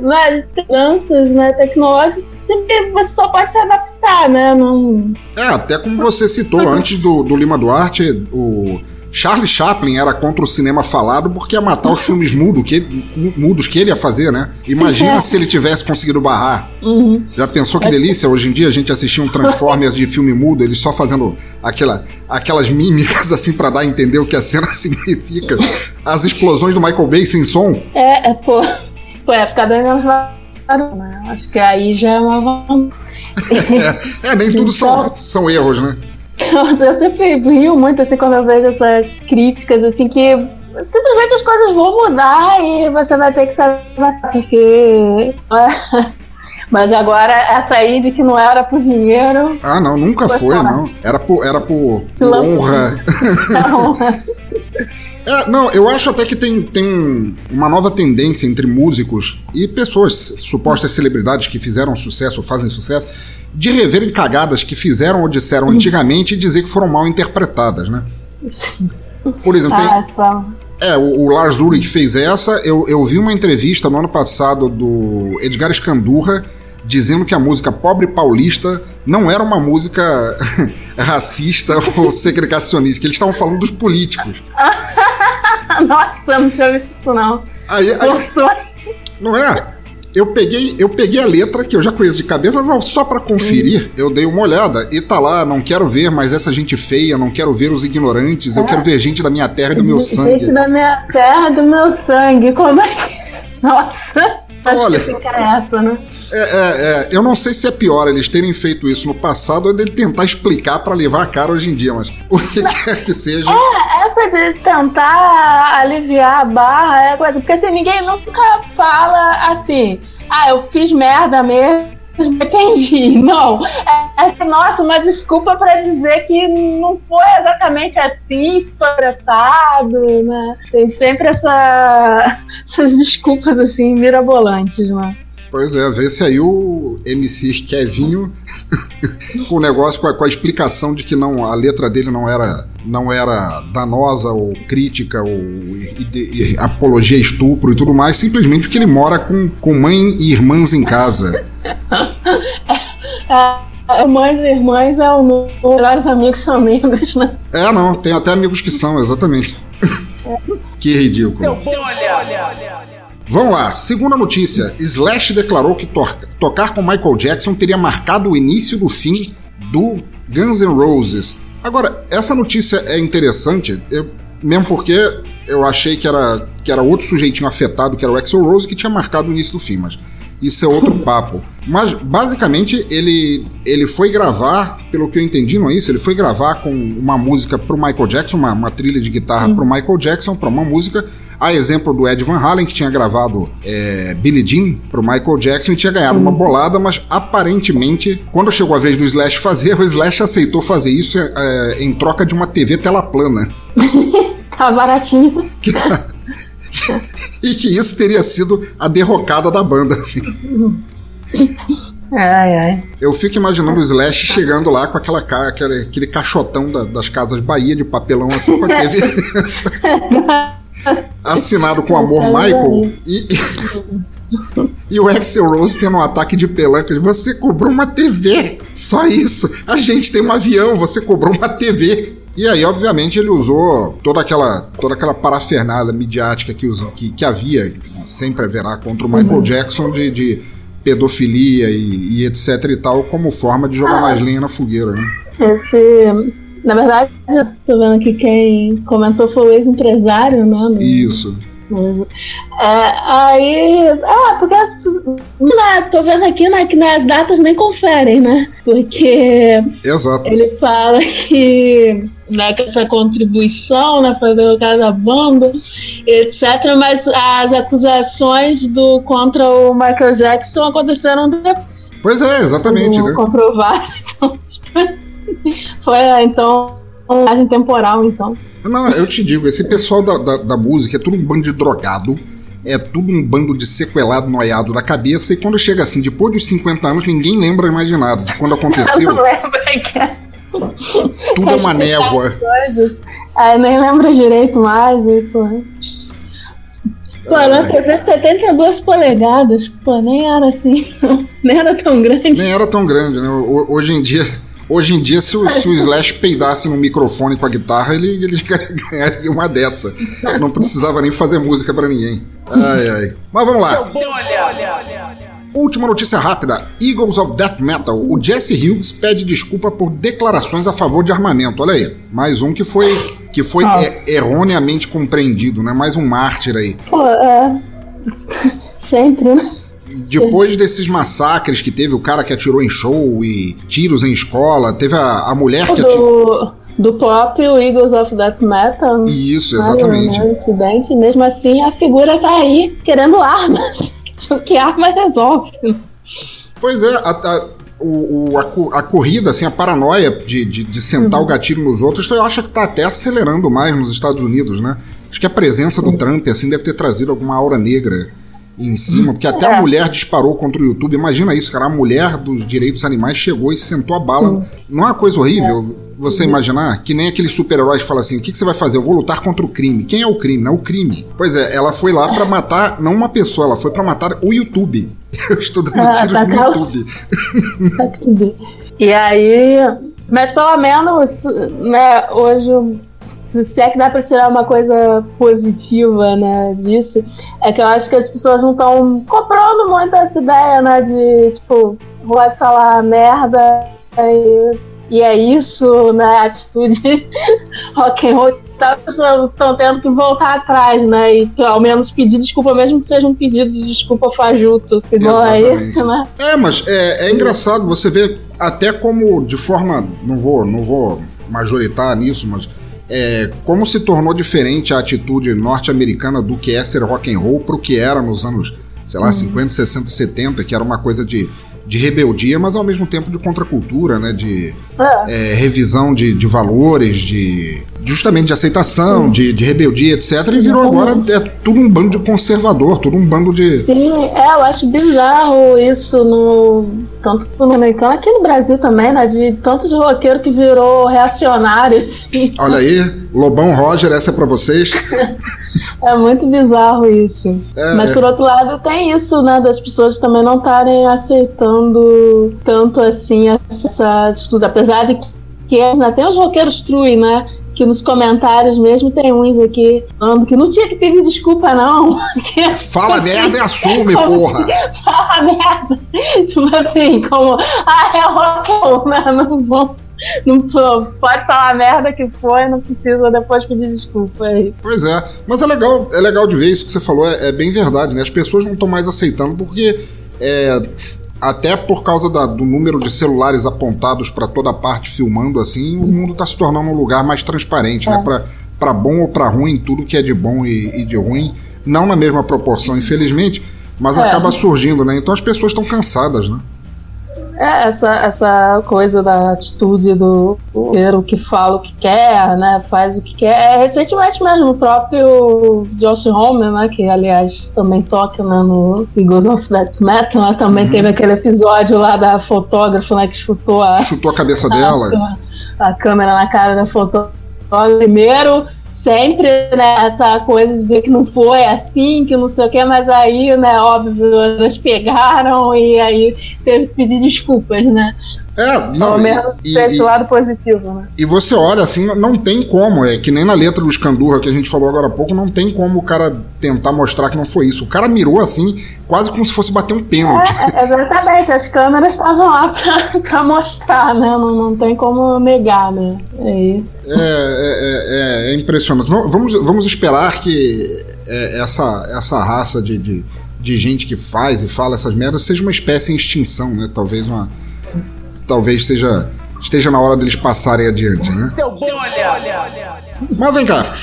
né, de danças, né, tecnológicas, sempre você só pode se adaptar, né? Não... É, até como você citou antes do, do Lima Duarte, o Charlie Chaplin era contra o cinema falado porque ia matar os filmes mudo que ele- mudos que ele ia fazer, né? Imagina se ele tivesse conseguido barrar. Uhum. Já pensou que delícia? Hoje em dia a gente assistir um Transformers de filme mudo, eles só fazendo aquela, aquelas mímicas assim pra dar a entender o que a cena significa. As explosões do Michael Bay sem som. É, é pô, pô, é bem menos barulho, né? Acho que aí já é uma. É, é, nem tudo são, são erros, né? Nossa, eu sempre rio muito assim quando eu vejo essas críticas, assim, que simplesmente as coisas vão mudar e você vai ter que adaptar, porque. Mas agora essa aí de que não era por dinheiro. Ah, não, nunca Foi não. Era por, era por, por Pela- honra. Não, É, não, eu acho até que tem, tem uma nova tendência entre músicos e pessoas, supostas celebridades que fizeram sucesso ou fazem sucesso, de reverem cagadas que fizeram ou disseram antigamente e dizer que foram mal interpretadas, né? Por exemplo, tem, ah, tipo, é, o, o Lars Ulrich fez essa. Eu, eu vi uma entrevista no ano passado do Edgar Escandurra dizendo que a música Pobre Paulista não era uma música racista ou segregacionista, que eles estavam falando dos políticos. Nossa, não tinha visto isso não. Aí, aí- não é? Eu peguei, eu peguei a letra que eu já conheço de cabeça, mas não, só pra conferir, eu dei uma olhada e tá lá, não quero ver mais essa gente feia, não quero ver os ignorantes, eu quero ver gente da minha terra e do meu sangue. Gente da minha terra, do meu sangue. Como é que. Nossa. Acho Olha. que fica essa, né? É, é, é, eu não sei se é pior eles terem feito isso no passado ou dele tentar explicar pra levar a cara hoje em dia, mas o que quer que seja. É, essa de tentar aliviar a barra é coisa. Porque assim, ninguém nunca fala assim, ah, eu fiz merda mesmo. Me arrependi. Não. É, é, nossa, uma desculpa pra dizer que não foi exatamente assim, foi tratado, né? Tem sempre essa, essas desculpas assim, mirabolantes, né? Pois é, vê se aí o MC Kevinho com o negócio, com a, com a explicação de que não, a letra dele não era não era danosa ou crítica ou ide- e- apologia a estupro e tudo mais, simplesmente porque ele mora com, com mãe e irmãs em casa. É, mães e irmãs é o melhores amigos são membros, né? É, não, tem até amigos que são, exatamente. que ridículo. Vamos lá, segunda notícia. Slash declarou que to- tocar com Michael Jackson teria marcado o início do fim do Guns N' Roses. Agora, essa notícia é interessante, eu- mesmo porque eu achei que era, que era outro sujeitinho afetado, que era o Axel Rose, que tinha marcado o início do fim, mas isso é outro papo. Mas, basicamente, ele, ele foi gravar, pelo que eu entendi, não é isso? Ele foi gravar com uma música pro Michael Jackson, uma, uma trilha de guitarra pro Michael Jackson, para uma música, a exemplo do Ed Van Halen, que tinha gravado é, Billie Jean pro Michael Jackson e tinha ganhado uma bolada, mas aparentemente, quando chegou a vez do Slash fazer, o Slash aceitou fazer isso é, em troca de uma TV tela plana. Tá baratinho. e que isso teria sido a derrocada da banda, assim. Ai, ai. Eu fico imaginando o Slash chegando lá com aquela, aquele, aquele caixotão da- das casas Bahia de papelão assim com a TV. Assinado com amor Michael. E, e o Axel Rose tendo um ataque de pelanca. Você cobrou uma TV. Só isso. A gente tem um avião, você cobrou uma TV. E aí, obviamente, ele usou toda aquela, toda aquela parafernália midiática que, que, que havia, e sempre haverá contra o Michael Jackson de, de pedofilia e, e etc e tal, como forma de jogar Ah. mais lenha na fogueira, né? Esse. Na verdade, tô vendo que quem comentou foi o ex-empresário, né? Isso. É, aí. Ah, porque as, né, tô vendo aqui né, que nas datas nem conferem, né? Porque Exato. ele fala que, né, que essa contribuição né, foi derrocada da banda, etc. Mas as acusações do, contra o Michael Jackson aconteceram depois. Pois é, exatamente, Não né? comprovar. Então, tipo, foi, ah, então, uma imagem temporal, então. Não, eu te digo, esse pessoal da, da, da música é tudo um bando de drogado, é tudo um bando de sequelado noiado da cabeça, e quando chega assim, depois dos 50 anos, ninguém lembra mais de nada, de quando aconteceu, Eu não lembro que é. Tudo é uma névoa. Coisas. Aí nem lembro direito mais, e, pô. Pô, na TV 72 polegadas, pô, nem era assim, nem era tão grande. Nem era tão grande, né? Ho- Hoje em dia, hoje em dia se, o, se o Slash peidasse no microfone com a guitarra, ele, ele ganharia uma dessa. Não precisava nem fazer música pra ninguém. Ai, ai. Mas vamos lá. Última notícia rápida: Eagles of Death Metal. O Jesse Hughes pede desculpa por declarações a favor de armamento. Olha aí, mais um que foi que foi Ah. é, erroneamente compreendido, né? Mais um mártir aí. Pô, é. Sempre, né? Depois desses massacres que teve, o cara que atirou em show e tiros em escola, teve a, a mulher que atirou. Do, do pop, o Eagles of Death Metal. Isso, exatamente. Né, incidente, mesmo assim a figura tá aí querendo armas. Que arma resolve. Pois é, a, a- o, a, a corrida, assim, a paranoia de, de, de sentar o gatilho nos outros, eu acho que tá até acelerando mais nos Estados Unidos, né? Acho que a presença do Trump, assim, deve ter trazido alguma aura negra em cima, porque até a É. mulher disparou contra o YouTube. Imagina isso, cara. A mulher dos direitos animais chegou e sentou a bala. Não é uma coisa horrível você imaginar que nem aqueles super-heróis que falam assim: o que, que você vai fazer? Eu vou lutar contra o crime. Quem é o crime? Não é o crime. Pois é, ela foi lá pra matar, não uma pessoa, ela foi pra matar o YouTube. Eu estou dando Ah, tiros tá no. YouTube. E aí. Mas pelo menos, né, hoje. se- é que dá pra tirar uma coisa positiva, né, disso, é que eu acho que as pessoas não estão comprando muito essa ideia, né, de, tipo, vou falar merda e, e é isso, né, atitude rock and roll. Pessoas estão tendo que voltar atrás, né, e ao menos pedir desculpa, mesmo que seja um pedido de desculpa fajuto, igual a Exatamente. esse, né. É, mas é, é engraçado você ver até como de forma não vou não vou majoritar nisso, mas é, como se tornou diferente a atitude norte-americana do que é ser rock and roll pro que era nos anos, sei lá, 50, 60, 70, que era uma coisa de, de rebeldia, mas ao mesmo tempo de contracultura, né? De É. é, revisão de, de valores, de, justamente de aceitação, de, de rebeldia, etc. E virou agora é tudo um bando de conservador, tudo um bando de. Sim, é, eu acho bizarro isso no. Tanto no americano, aqui no Brasil também, né? De tanto de roqueiro que virou reacionário. Assim. Olha aí, Lobão Roger, essa é pra vocês. É muito bizarro isso. É, Mas por outro lado tem isso, né? Das pessoas também não estarem aceitando tanto assim essa atitude. Apesar de que né, tem os roqueiros true, né? Que nos comentários mesmo tem uns aqui falando que não tinha que pedir desculpa, não. Fala merda e assume, porra! Fala merda! Tipo assim, como, ah, é rock né? Não vou. Não pode falar merda que foi, não precisa depois pedir desculpa aí. Pois é, mas é legal, é legal de ver isso que você falou, é, é bem verdade, né? As pessoas não estão mais aceitando porque é, até por causa da, do número de celulares apontados para toda parte filmando assim, o mundo está se tornando um lugar mais transparente, né? é. né? Para bom ou para ruim, tudo que é de bom e, e, de ruim, não na mesma proporção, infelizmente, mas é. acaba surgindo, né? Então as pessoas estão cansadas, né? É, essa, essa coisa da atitude do o que fala o que quer, né? Faz o que quer. É, recentemente mesmo, o próprio Josh Homme, né? Que aliás também toca né, no Eagles of Death Metal, né, também uhum. teve aquele episódio lá da fotógrafa, né? Que chutou a. Chutou a cabeça a, dela. A, a câmera na cara da fotógrafa. Primeiro sempre, né, essa coisa de dizer que não foi assim, que não sei o que, mas aí, né, óbvio, elas pegaram e aí teve que pedir desculpas, né? É, não. Pelo menos e, esse e, lado positivo, né? E você olha assim, não tem como, é que nem na letra do Escandurra que a gente falou agora há pouco, não tem como o cara tentar mostrar que não foi isso. O cara mirou assim, quase como se fosse bater um pênalti. É, exatamente, as câmeras estavam lá pra, pra mostrar, né? Não, não tem como negar, né? É, é, é, é, é impressionante. Vamos, vamos esperar que essa, essa raça de, de, de gente que faz e fala essas merdas seja uma espécie em extinção, né? Talvez uma talvez seja esteja na hora deles passarem adiante, né? Seu olha. Mas vem cá.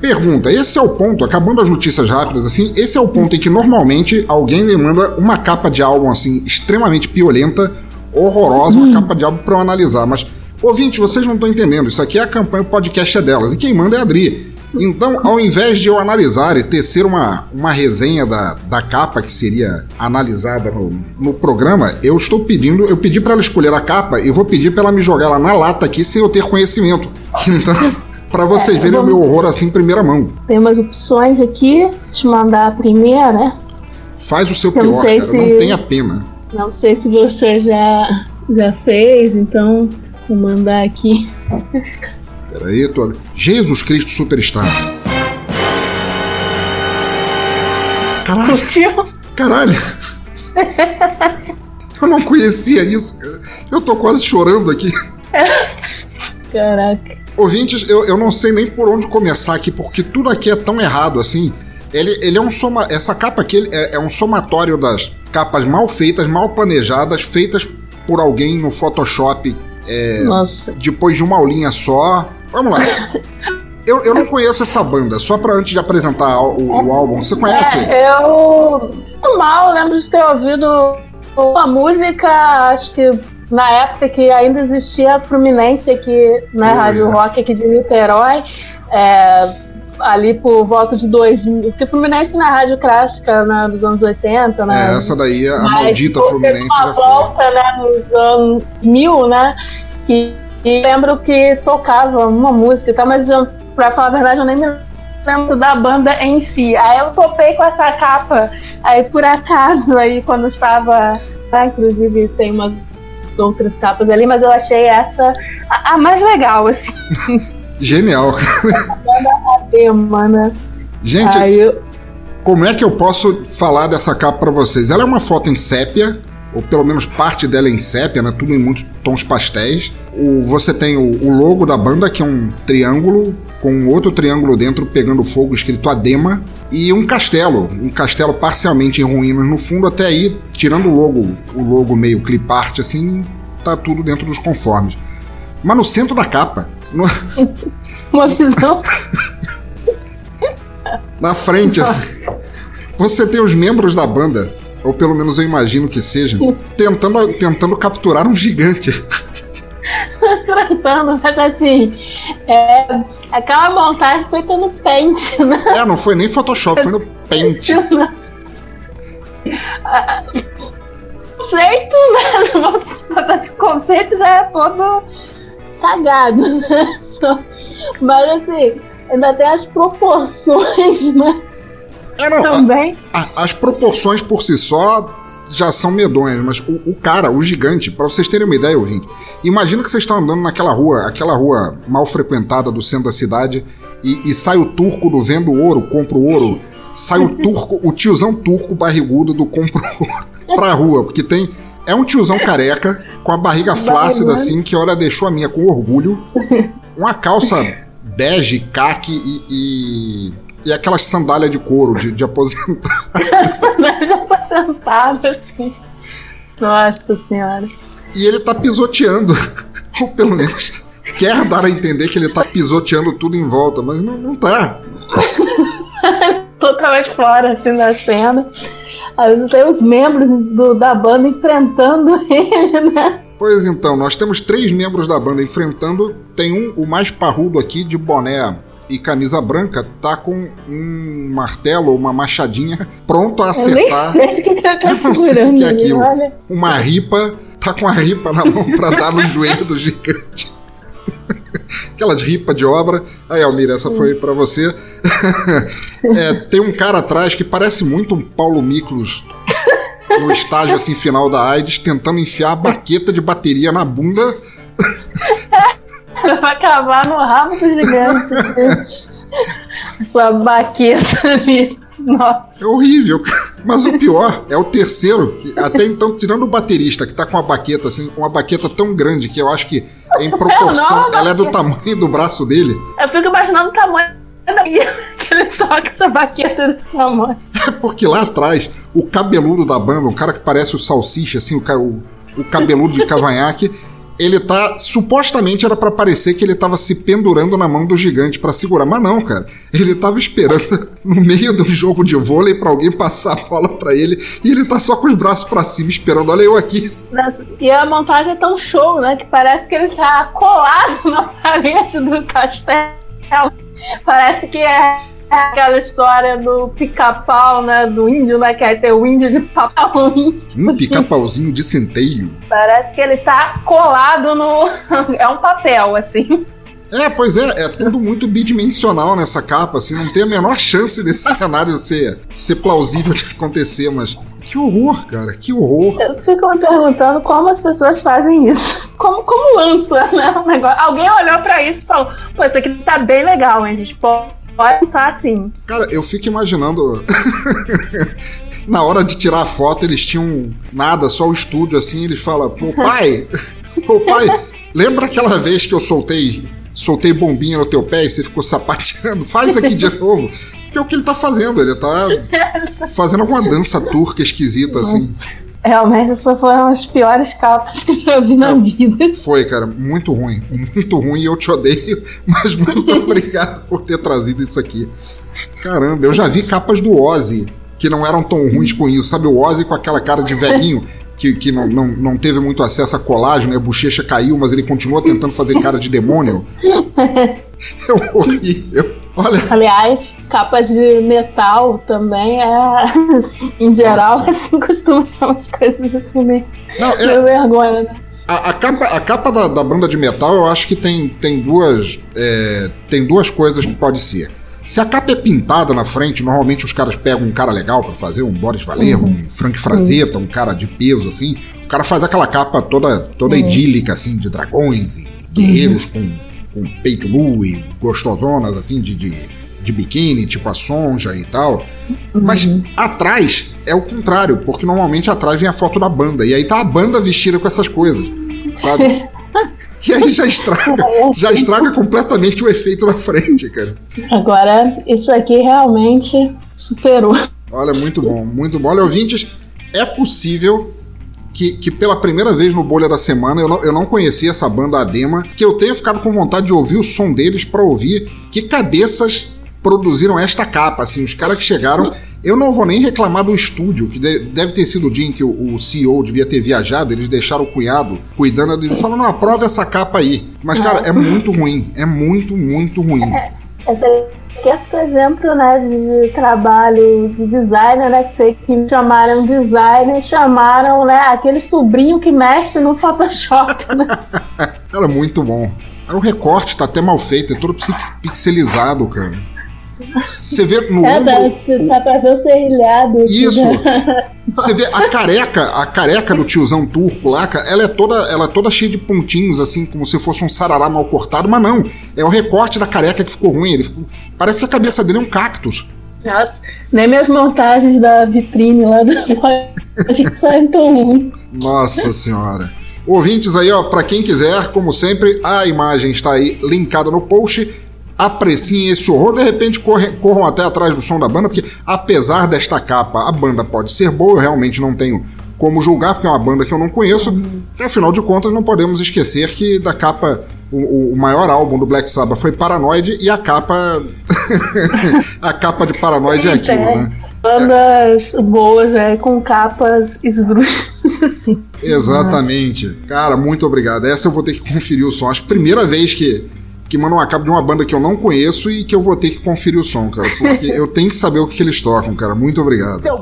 Pergunta, esse é o ponto, acabando as notícias rápidas assim, esse é o ponto em que normalmente alguém me manda uma capa de álbum assim extremamente piolenta, horrorosa, uma hum. capa de álbum para eu analisar, mas ouvinte, vocês não estão entendendo, isso aqui é a campanha o podcast é delas e quem manda é a Adri. Então, ao invés de eu analisar e tecer uma, uma resenha da, da capa que seria analisada no, no programa, eu estou pedindo, eu pedi para ela escolher a capa e vou pedir para ela me jogar ela na lata aqui sem eu ter conhecimento. Então, para vocês é, verem vamos... o meu horror assim em primeira mão. Tem umas opções aqui, te mandar a primeira, né? Faz o seu eu pior, cara, se... não tenha pena. Não sei se você já, já fez, então vou mandar aqui. Peraí, tô. Jesus Cristo Superstar. Caralho. Caralho. Eu não conhecia isso, cara. Eu tô quase chorando aqui. Caraca. Ouvintes, eu, eu não sei nem por onde começar aqui, porque tudo aqui é tão errado assim. Ele, ele é um soma. Essa capa aqui é, é um somatório das capas mal feitas, mal planejadas, feitas por alguém no Photoshop. É, Nossa. Depois de uma aulinha só. Vamos lá. Eu, eu não conheço essa banda, só pra antes de apresentar o, o álbum. Você conhece? É, eu mal lembro de ter ouvido uma música, acho que na época que ainda existia a Fluminense aqui na oh, Rádio Rock aqui de Niterói. É, ali por volta de dois. Porque Fluminense na rádio clássica né, dos anos 80, né? É, essa daí, a Mas, maldita Fluminense uma já volta, foi. né, nos anos mil, né? Que e lembro que tocava uma música e tal, mas eu, pra falar a verdade, eu nem me lembro da banda em si. Aí eu topei com essa capa, aí por acaso, aí quando estava. Né, inclusive tem umas outras capas ali, mas eu achei essa a, a mais legal, assim. Genial. a banda tema, né? Gente, eu... como é que eu posso falar dessa capa para vocês? Ela é uma foto em sépia, ou pelo menos parte dela é em sépia, né? Tudo em muitos tons pastéis. O, você tem o, o, logo da banda, que é um triângulo com outro triângulo dentro pegando fogo escrito Adema e um castelo, um castelo parcialmente em ruínas no fundo até aí, tirando o logo, o logo meio clip art assim, tá tudo dentro dos conformes. Mas no centro da capa, no... uma visão na frente assim, você tem os membros da banda ou pelo menos eu imagino que seja, tentando, tentando capturar um gigante. tratando, mas assim, é, Aquela montagem foi no Paint, né? É, não foi nem Photoshop, foi no Paint. conceito, né? O conceito já é todo cagado, né? Só, mas assim, ainda tem as proporções, né? É, não, Também. A, a, as proporções por si só já são medonhas, mas o, o cara, o gigante, para vocês terem uma ideia, ouvinte, imagina que vocês estão andando naquela rua, aquela rua mal frequentada do centro da cidade, e, e sai o turco do vendo ouro, compra o ouro, sai o turco, o tiozão turco barrigudo do compra ouro pra rua, porque tem. É um tiozão careca, com a barriga flácida assim, que olha, deixou a minha com orgulho. Uma calça bege, caque e, e, e aquelas sandálias de couro de, de aposentado. de aposentado, assim. Nossa senhora. E ele tá pisoteando, ou pelo menos quer dar a entender que ele tá pisoteando tudo em volta, mas não, não tá. Totalmente fora, assim, da cena. Vezes tem os membros do, da banda enfrentando ele, né? Pois então, nós temos três membros da banda enfrentando. Tem um, o mais parrudo aqui, de boné e camisa branca, tá com um martelo, uma machadinha, pronto a acertar. Eu nem sei que tá Eu não sei o que é aquilo. Olha. Uma ripa, tá com a ripa na mão pra dar no joelho do gigante. Aquelas ripas de obra. Aí, Almir, essa foi para você. é, tem um cara atrás que parece muito um Paulo Miklos no estágio assim final da AIDS, tentando enfiar a baqueta de bateria na bunda. Vai acabar no rabo do gigante. Sua baqueta ali. Nossa. É horrível. Mas o pior é o terceiro, que até então, tirando o baterista, que tá com uma baqueta, assim, uma baqueta tão grande que eu acho que, em proporção, ela é do tamanho do braço dele. Eu fico imaginando o tamanho daí que ele toca essa baqueta desse tamanho. É porque lá atrás, o cabeludo da banda, um cara que parece o salsicha, assim, o, o, o cabeludo de cavanhaque, ele tá. Supostamente era para parecer que ele tava se pendurando na mão do gigante para segurar. Mas não, cara. Ele tava esperando no meio um jogo de vôlei para alguém passar a bola para ele e ele tá só com os braços para cima esperando. Olha eu aqui. E a montagem é tão show, né? Que parece que ele tá colado na parede do castelo. Parece que é aquela história do pica-pau, né? Do índio, né? Que aí tem o índio de. Tipo um assim. pica-pauzinho de centeio. Parece que ele tá colado no. é um papel, assim. É, pois é, é tudo muito bidimensional nessa capa, assim, não tem a menor chance desse cenário ser, ser plausível de acontecer, mas que horror, cara, que horror. Eu fico me perguntando como as pessoas fazem isso. Como, como lança, né? Negócio. Alguém olhou pra isso e falou: pô, isso aqui tá bem legal, hein, gente? Pô, Pode só assim. Cara, eu fico imaginando. Na hora de tirar a foto, eles tinham nada, só o estúdio assim. Eles falam: Pô, pai, pô, pai, lembra aquela vez que eu soltei soltei bombinha no teu pé e você ficou sapateando? Faz aqui de novo. Que é o que ele tá fazendo, ele tá fazendo alguma dança turca esquisita assim. Realmente, essa foi uma das piores capas que eu já vi na vida. Foi, cara, muito ruim. Muito ruim e eu te odeio, mas muito obrigado por ter trazido isso aqui. Caramba, eu já vi capas do Ozzy que não eram tão ruins com isso. Sabe, o Ozzy com aquela cara de velhinho que, que não, não, não teve muito acesso a colágeno, né? a bochecha caiu, mas ele continua tentando fazer cara de demônio. É horrível. Olha. Aliás, capas de metal também é. em geral, Nossa. assim, costuma ser umas coisas assim meio. Não, é... vergonha, né? A, a, capa, a capa da, da, banda de metal, eu acho que tem, tem duas. É, tem duas coisas que pode ser. Se a capa é pintada na frente, normalmente os caras pegam um cara legal para fazer, um Boris Vallejo, uhum. um Frank Frazetta, uhum. um cara de peso, assim. O cara faz aquela capa toda, toda uhum. idílica, assim, de dragões e guerreiros uhum. com, com peito nu e gostosonas, assim, de, de, de biquíni, tipo a Sonja e tal. Mas uhum. atrás é o contrário, porque normalmente atrás vem a foto da banda. E aí tá a banda vestida com essas coisas, sabe? E aí já estraga, já estraga completamente o efeito da frente, cara. Agora, isso aqui realmente superou. Olha, muito bom, muito bom. Olha, ouvintes, é possível que, que, pela primeira vez no Bolha da Semana eu não, eu não conhecia essa banda Adema, que eu tenha ficado com vontade de ouvir o som deles para ouvir que cabeças produziram esta capa, assim, os caras que chegaram Eu não vou nem reclamar do estúdio, que deve ter sido o dia em que o CEO devia ter viajado, eles deixaram o cunhado cuidando dele, falando, não, aprova essa capa aí. Mas, cara, é muito ruim, é muito, muito ruim. É, é esse é exemplo, né, de trabalho de designer, né, que chamaram designer, chamaram, né, aquele sobrinho que mexe no Photoshop, né? Era muito bom. Era um recorte, tá até mal feito, é todo pixelizado, cara. Você vê no é, ombro. Tá, pra ver o serrilhado. Isso. Né? Você vê a careca, a careca do tiozão turco lá, ela é toda, ela é toda cheia de pontinhos, assim, como se fosse um sarará mal cortado, mas não. É o recorte da careca que ficou ruim. Ele ficou, parece que a cabeça dele é um cactus. Nossa, nem minhas montagens da vitrine lá do que saem tão ruim. Nossa senhora. Ouvintes aí, ó, para quem quiser, como sempre, a imagem está aí linkada no post apreciem esse horror, de repente corre, corram até atrás do som da banda, porque apesar desta capa, a banda pode ser boa, eu realmente não tenho como julgar, porque é uma banda que eu não conheço. Uhum. E, afinal de contas, não podemos esquecer que da capa. O, o maior álbum do Black Sabbath foi Paranoid e a capa. a capa de Paranoid é aquilo, né? Bandas é. boas, é, com capas esdrúxulas, assim. Exatamente. Cara, muito obrigado. Essa eu vou ter que conferir o som. Acho que primeira vez que que mandam uma capa de uma banda que eu não conheço e que eu vou ter que conferir o som, cara. Porque eu tenho que saber o que, que eles tocam, cara. Muito obrigado. Seu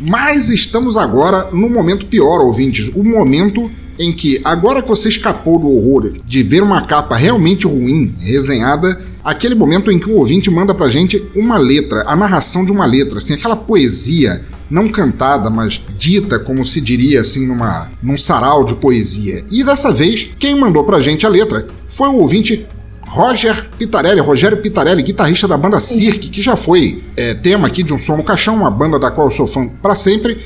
Mas estamos agora no momento pior, ouvintes. O momento em que, agora que você escapou do horror de ver uma capa realmente ruim, resenhada, aquele momento em que o ouvinte manda pra gente uma letra, a narração de uma letra, assim, aquela poesia não cantada, mas dita, como se diria assim, numa, num sarau de poesia. E dessa vez, quem mandou pra gente a letra foi o ouvinte Roger Pitarelli, Rogério Pitarelli, guitarrista da banda Cirque, que já foi é, tema aqui de Um Som no Caixão, uma banda da qual eu sou fã para sempre.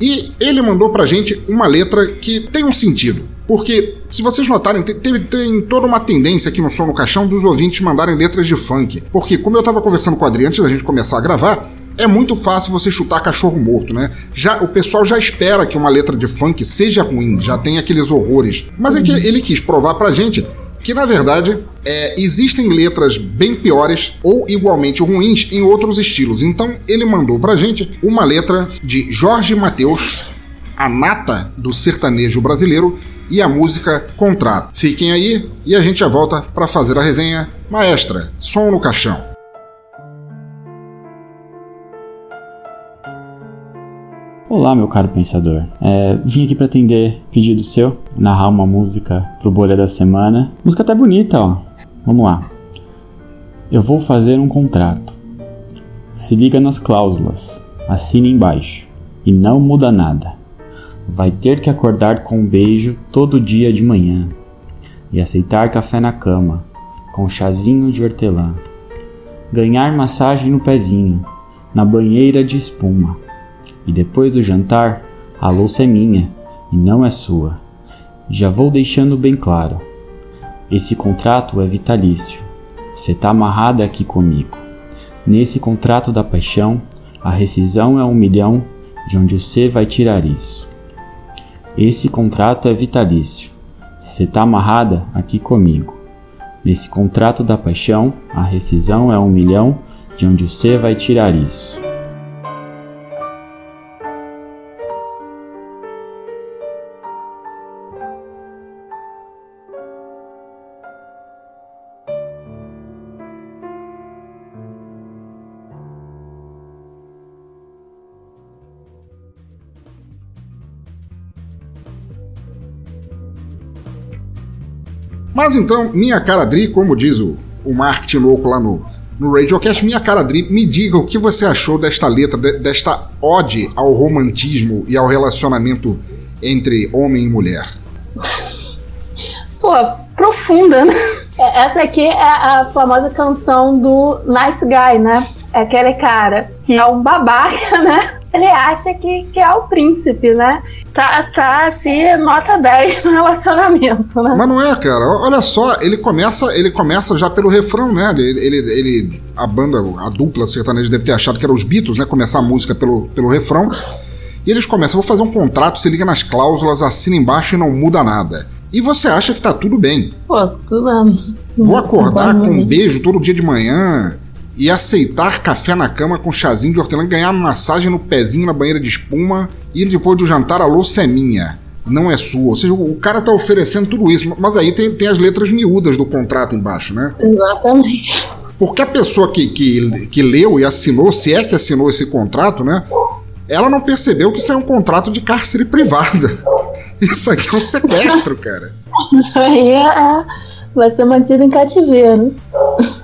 E ele mandou pra gente uma letra que tem um sentido. Porque, se vocês notarem, teve, tem toda uma tendência aqui no Som no Caixão dos ouvintes mandarem letras de funk. Porque, como eu tava conversando com o Adri antes da gente começar a gravar, é muito fácil você chutar cachorro morto, né? Já o pessoal já espera que uma letra de funk seja ruim, já tem aqueles horrores. Mas é que ele quis provar pra gente que na verdade é, existem letras bem piores ou igualmente ruins em outros estilos. Então ele mandou pra gente uma letra de Jorge Mateus, a nata do sertanejo brasileiro, e a música Contrato. Fiquem aí e a gente já volta para fazer a resenha. Maestra, som no caixão. Olá, meu caro pensador. É, vim aqui para atender pedido seu, narrar uma música pro Bolha da Semana. Música até bonita, ó. Vamos lá. Eu vou fazer um contrato. Se liga nas cláusulas, assine embaixo e não muda nada. Vai ter que acordar com um beijo todo dia de manhã e aceitar café na cama com chazinho de hortelã. Ganhar massagem no pezinho, na banheira de espuma e depois do jantar, a louça é minha e não é sua. Já vou deixando bem claro. Esse contrato é vitalício. Você tá amarrada aqui comigo. Nesse contrato da paixão, a rescisão é um milhão, de onde você vai tirar isso. Esse contrato é vitalício. Você tá amarrada aqui comigo. Nesse contrato da paixão, a rescisão é um milhão, de onde você vai tirar isso. Mas então, minha cara Dri, como diz o, o marketing louco lá no, no Radiocast, minha cara Dri, me diga o que você achou desta letra, de, desta ode ao romantismo e ao relacionamento entre homem e mulher. Pô, profunda, né? É, essa aqui é a famosa canção do Nice Guy, né? É aquele cara que é um babaca, né? Ele acha que, que é o príncipe, né? tá, tá assim, nota 10 no relacionamento, né? Mas não é, cara. Olha só, ele começa, ele começa já pelo refrão, né? Ele, ele, ele a banda, a dupla sertaneja deve ter achado que eram os Beatles, né? Começar a música pelo, pelo refrão. E eles começam, vou fazer um contrato, se liga nas cláusulas, assina embaixo e não muda nada. E você acha que tá tudo bem. Pô, tudo bem. Vou acordar com um beijo todo dia de manhã. E aceitar café na cama com chazinho de hortelã, ganhar massagem no pezinho na banheira de espuma e depois do jantar a louça é minha, não é sua. Ou seja, o cara tá oferecendo tudo isso, mas aí tem, tem as letras miúdas do contrato embaixo, né? Exatamente. Porque a pessoa que, que, que leu e assinou, se é que assinou esse contrato, né? Ela não percebeu que isso é um contrato de cárcere privada. Isso aqui é um sequestro, cara. Isso aí é, vai ser mantido em cativeiro.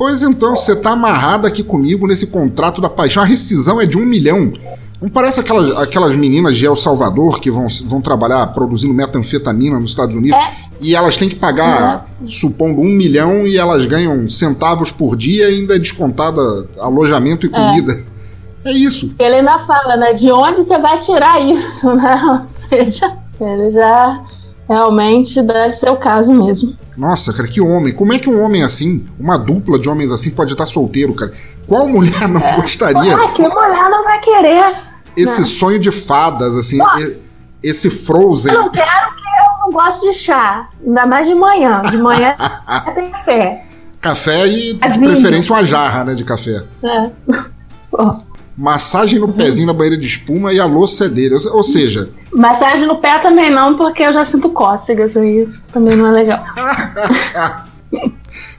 Pois então, você tá amarrado aqui comigo nesse contrato da paixão. A rescisão é de um milhão. Não parece aquelas, aquelas meninas de El Salvador que vão, vão trabalhar produzindo metanfetamina nos Estados Unidos É. e elas têm que pagar, supondo, um milhão e elas ganham centavos por dia e ainda é descontada alojamento e É. comida. É, isso. Ele ainda fala, né? De onde você vai tirar isso, né? Ou seja, ele já realmente deve ser o caso mesmo. Nossa, cara, que homem. Como é que um homem assim, uma dupla de homens assim, pode estar solteiro, cara? Qual mulher não gostaria? Ah, que mulher não vai querer? Esse Não. sonho de fadas, assim, Nossa. esse Frozen. Eu não quero que eu não gosto de chá. Ainda mais de manhã. De manhã tem café. Café e, de Vinho. preferência, uma jarra, né, de café. É. Massagem no pezinho na banheira de espuma e a louça é dele. Ou- seja, Massagem no pé também não, porque eu já sinto cócegas aí. Também não é legal.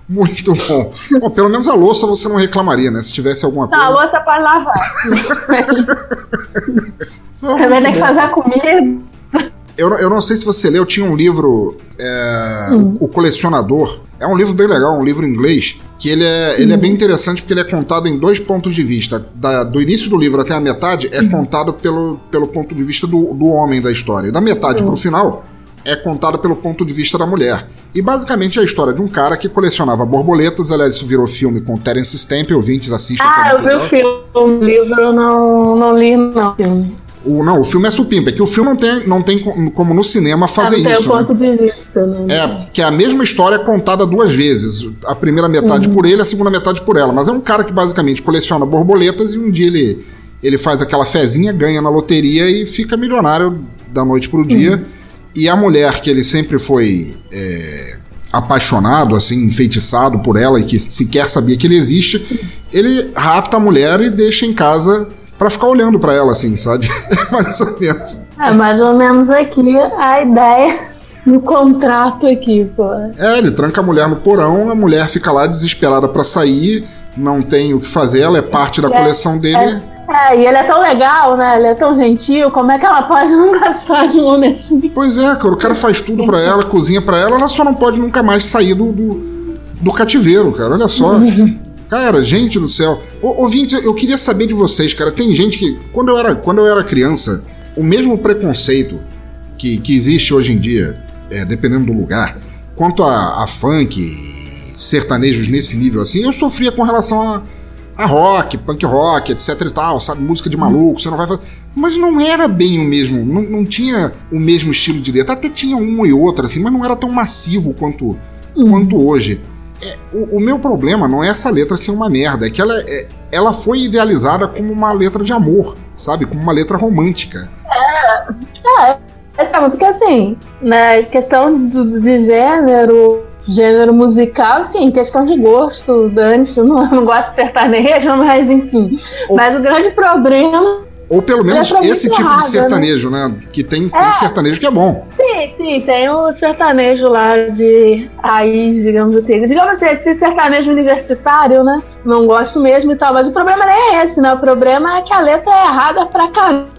muito bom. Bom, pelo menos a louça você não reclamaria, né? Se tivesse alguma Não, a coisa. louça pode lavar. Também muito tem que fazer a comida. Eu, não- eu não sei se você leu, tinha um livro, é, Hum. O Colecionador. É um livro bem legal, um livro em inglês, que ele é, ele é Hum. bem interessante porque ele é contado em dois pontos de vista. Da- do início do livro até a metade Hum. é contado pelo, pelo ponto de vista do, do homem da história. E da metade Hum. pro final é contada pelo ponto de vista da mulher. E basicamente é a história de um cara que colecionava borboletas. Aliás, isso virou filme com Terence Stamp, ouvintes é Ah, eu muito vi o filme. O livro eu não, não li, não. O, não, o filme é supimpa, é que o filme não tem, não tem co- como no cinema fazer isso. o né? ponto de vista, né? É, que é a mesma história contada duas vezes. A primeira metade Uhum. por ele, a segunda metade por ela. Mas é um cara que basicamente coleciona borboletas e um dia ele, ele faz aquela fezinha, ganha na loteria e fica milionário da noite pro dia. Uhum. E a mulher que ele sempre foi é, apaixonado, assim, enfeitiçado por ela e que sequer sabia que ele existe, ele rapta a mulher e deixa em casa pra ficar olhando pra ela, assim, sabe? É mais ou menos. É mais ou menos aqui a ideia do contrato aqui, pô. É, ele tranca a mulher no porão, a mulher fica lá desesperada pra sair, não tem o que fazer, ela é parte da É, coleção dele. É, e ele é tão legal, né? Ele é tão gentil, como é que ela pode não gostar de um homem assim? Pois é, cara, o cara faz tudo pra ela, cozinha pra ela, ela só não pode nunca mais sair do, do, do cativeiro, cara, olha só. Cara, gente do céu. Ô, ouvinte, eu queria saber de vocês, cara. Tem gente que, quando eu era, quando eu era criança, o mesmo preconceito que, que existe hoje em dia, é, dependendo do lugar, quanto a, a funk e sertanejos nesse nível assim, eu sofria com relação a, a rock, punk rock, etc e tal, sabe? Música de maluco, você não vai fazer. Mas não era bem o mesmo, não, não tinha o mesmo estilo de letra. Até tinha um e outro, assim, mas não era tão massivo quanto, quanto hoje. É, o, o meu problema não é essa letra ser uma merda, é que ela, é, ela foi idealizada como uma letra de amor, sabe? Como uma letra romântica. É, é porque assim, né, questão de, de gênero, gênero musical, enfim, questão de gosto, dane-se, eu não, eu não gosto de sertanejo, mas enfim. Mas o grande problema. Ou pelo menos muito esse tipo errada, de sertanejo, né? Que tem, tem É. sertanejo que é bom. Sim, sim, tem o sertanejo lá de raiz, digamos assim. Digamos assim, esse sertanejo universitário, né? Não gosto mesmo e tal, mas o problema nem é esse, né? O problema é que a letra é errada pra caramba.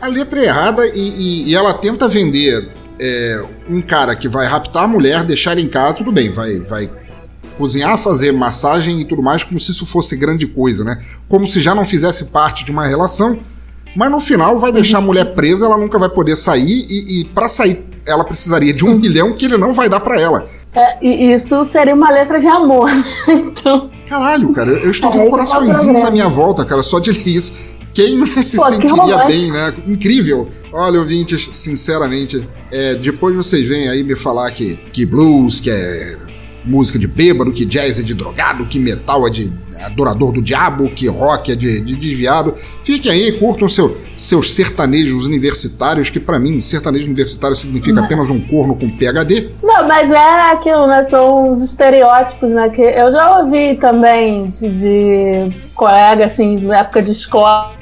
A letra é errada e, e- e ela tenta vender é, um cara que vai raptar a mulher, deixar em casa, tudo bem, vai, vai cozinhar, fazer massagem e tudo mais, como se isso fosse grande coisa, né? Como se já não fizesse parte de uma relação, mas no final vai deixar a mulher presa, ela nunca vai poder sair e, e para sair ela precisaria de um milhão que ele não vai dar para ela. É, isso seria uma letra de amor. então, Caralho, cara, eu estou É, vendo é coraçõezinhos à minha volta, cara, só de ler isso. Quem não se Pô, sentiria bem, né? Incrível. Olha, ouvintes, sinceramente, é, depois vocês vêm aí me falar que, que blues, que é música de bêbado, que jazz é de drogado, que metal é de adorador do diabo, que rock é de, de desviado. Fiquem aí, curtam seu, seus sertanejos universitários, que para mim, sertanejo universitário significa Não. apenas um corno com PHD. Não, mas é aquilo, né? São os estereótipos, né? Que eu já ouvi também de, de colega, assim, na época de escola,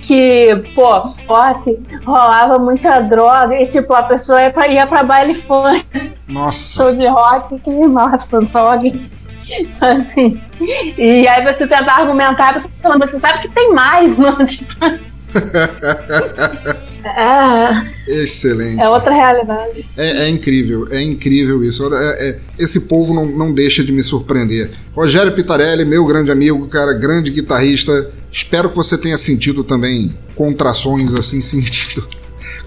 que, pô, rock, rolava muita droga e, tipo, a pessoa ia pra, ia pra baile funk, Nossa. show de rock, que, nossa, drogas. Assim, e aí você tenta argumentar, você falando, você sabe que tem mais, não? Tipo, é, Excelente. é outra realidade. É, é incrível, é incrível isso. É- é- esse povo não, não deixa de me surpreender. Rogério Pitarelli, meu grande amigo, cara, grande guitarrista. Espero que você tenha sentido também contrações assim, sentido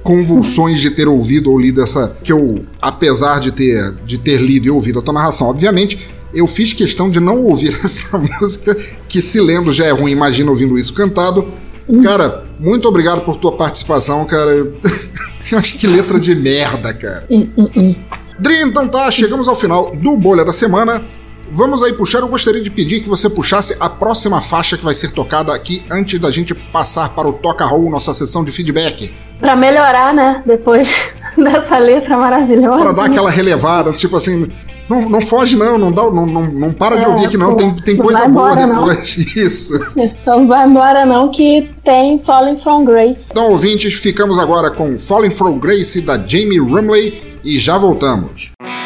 convulsões de ter ouvido ou lido essa. Que eu, apesar de ter, de ter lido e ouvido a tua narração, obviamente, eu fiz questão de não ouvir essa música, que se lendo já é ruim, imagina ouvindo isso cantado. Cara, muito obrigado por tua participação, cara. Eu acho que letra de merda, cara. Dri, então tá, chegamos ao final do Bolha da Semana. Vamos aí puxar. Eu gostaria de pedir que você puxasse a próxima faixa que vai ser tocada aqui antes da gente passar para o Toca Roll, nossa sessão de feedback. Pra melhorar, né? Depois dessa letra maravilhosa. Para dar aquela relevada, tipo assim. Não, não foge, não, não, dá, não, não, não para de É, ouvir aqui, não. Tem, tem não coisa boa embora, não. depois. Isso. Então não vai embora não que tem Falling From Grace. Então, ouvintes, ficamos agora com Falling From Grace da Jamie Rumley e já voltamos. stripping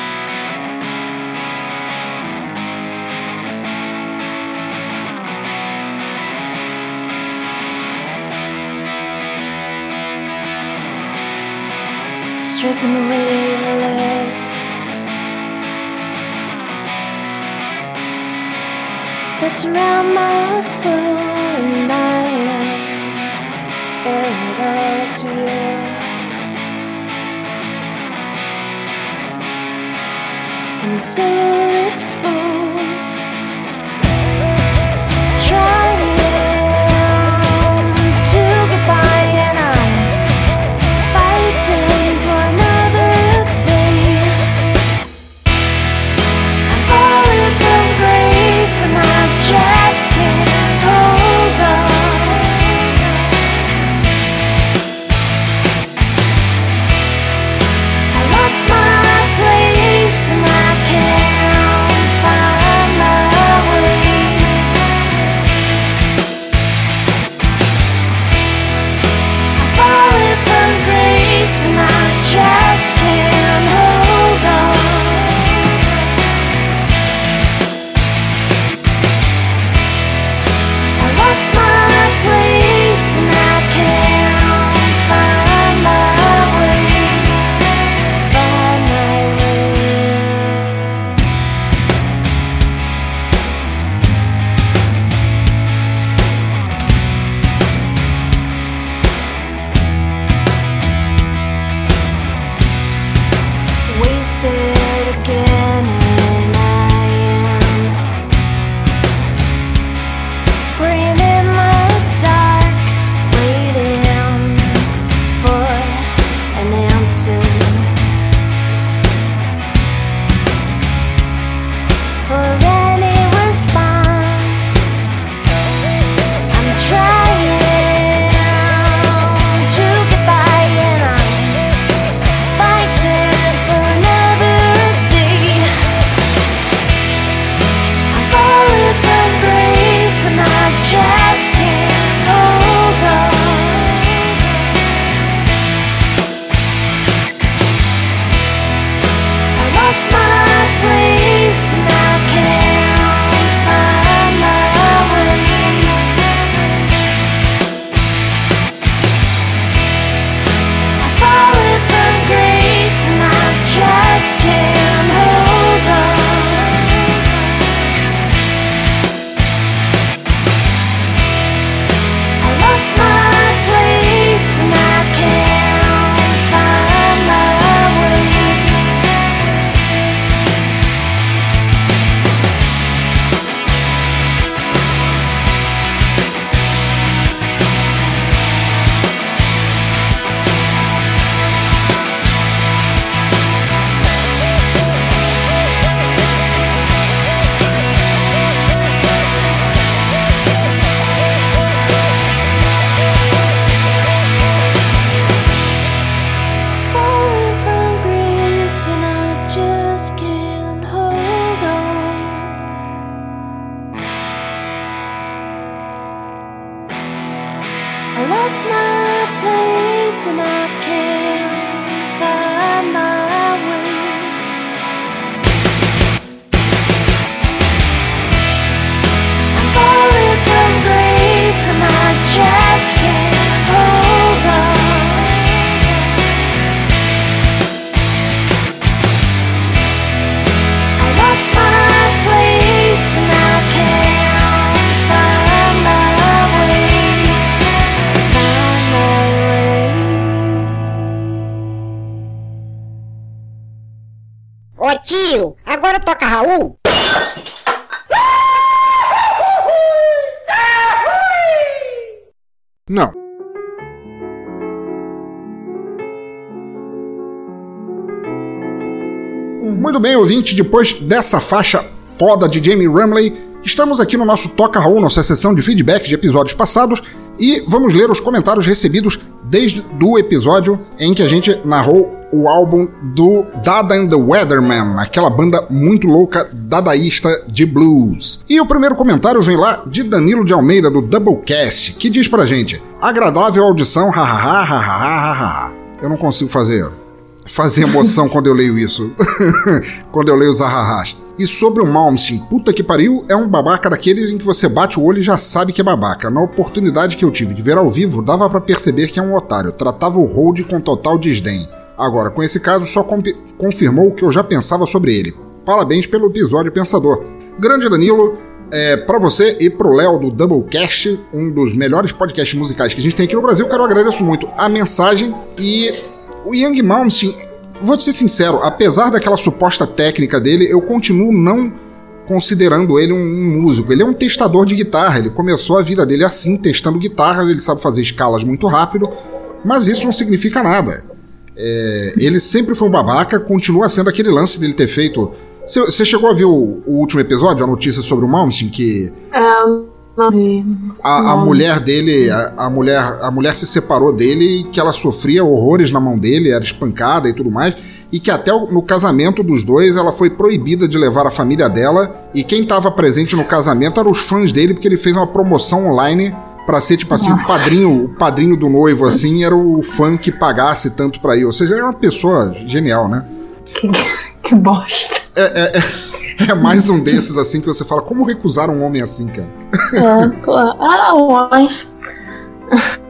that around my soul, and I am bearing it all to you. I'm so exposed. Bem, ouvinte, depois dessa faixa foda de Jamie Ramley, estamos aqui no nosso Toca Raul, nossa sessão de feedback de episódios passados, e vamos ler os comentários recebidos desde o episódio em que a gente narrou o álbum do Dada and the Weatherman, aquela banda muito louca dadaísta de blues. E o primeiro comentário vem lá de Danilo de Almeida, do Doublecast, que diz pra gente: agradável audição, hahaha, hahaha, hahaha. Eu não consigo fazer fazer emoção quando eu leio isso. quando eu leio os ahahás. E sobre o Malmsteen, puta que pariu, é um babaca daqueles em que você bate o olho e já sabe que é babaca. Na oportunidade que eu tive de ver ao vivo, dava pra perceber que é um otário. Tratava o Hold com total desdém. Agora, com esse caso, só confirmou o que eu já pensava sobre ele. Parabéns pelo episódio pensador. Grande Danilo, é, para você e pro Léo do Doublecast, um dos melhores podcasts musicais que a gente tem aqui no Brasil, eu agradeço muito a mensagem e o Young Malmsteen, vou te ser sincero, apesar daquela suposta técnica dele, eu continuo não considerando ele um, um músico. Ele é um testador de guitarra, ele começou a vida dele assim, testando guitarras, ele sabe fazer escalas muito rápido, mas isso não significa nada. É, ele sempre foi um babaca, continua sendo aquele lance dele ter feito. Você chegou a ver o, o último episódio, a notícia sobre o Malmsteen, que não vi. A, a mulher dele, a, a mulher, a mulher se separou dele e que ela sofria horrores na mão dele, era espancada e tudo mais, e que até o- no casamento dos dois ela foi proibida de levar a família dela, e quem estava presente no casamento eram os fãs dele, porque ele fez uma promoção online pra ser tipo assim, o padrinho, o padrinho do noivo assim, era o fã que pagasse tanto pra ir, ou seja, era uma pessoa genial, né? Que bosta. É, é, é, é mais um desses assim que você fala, como recusar um homem assim, cara? É, claro. Homem.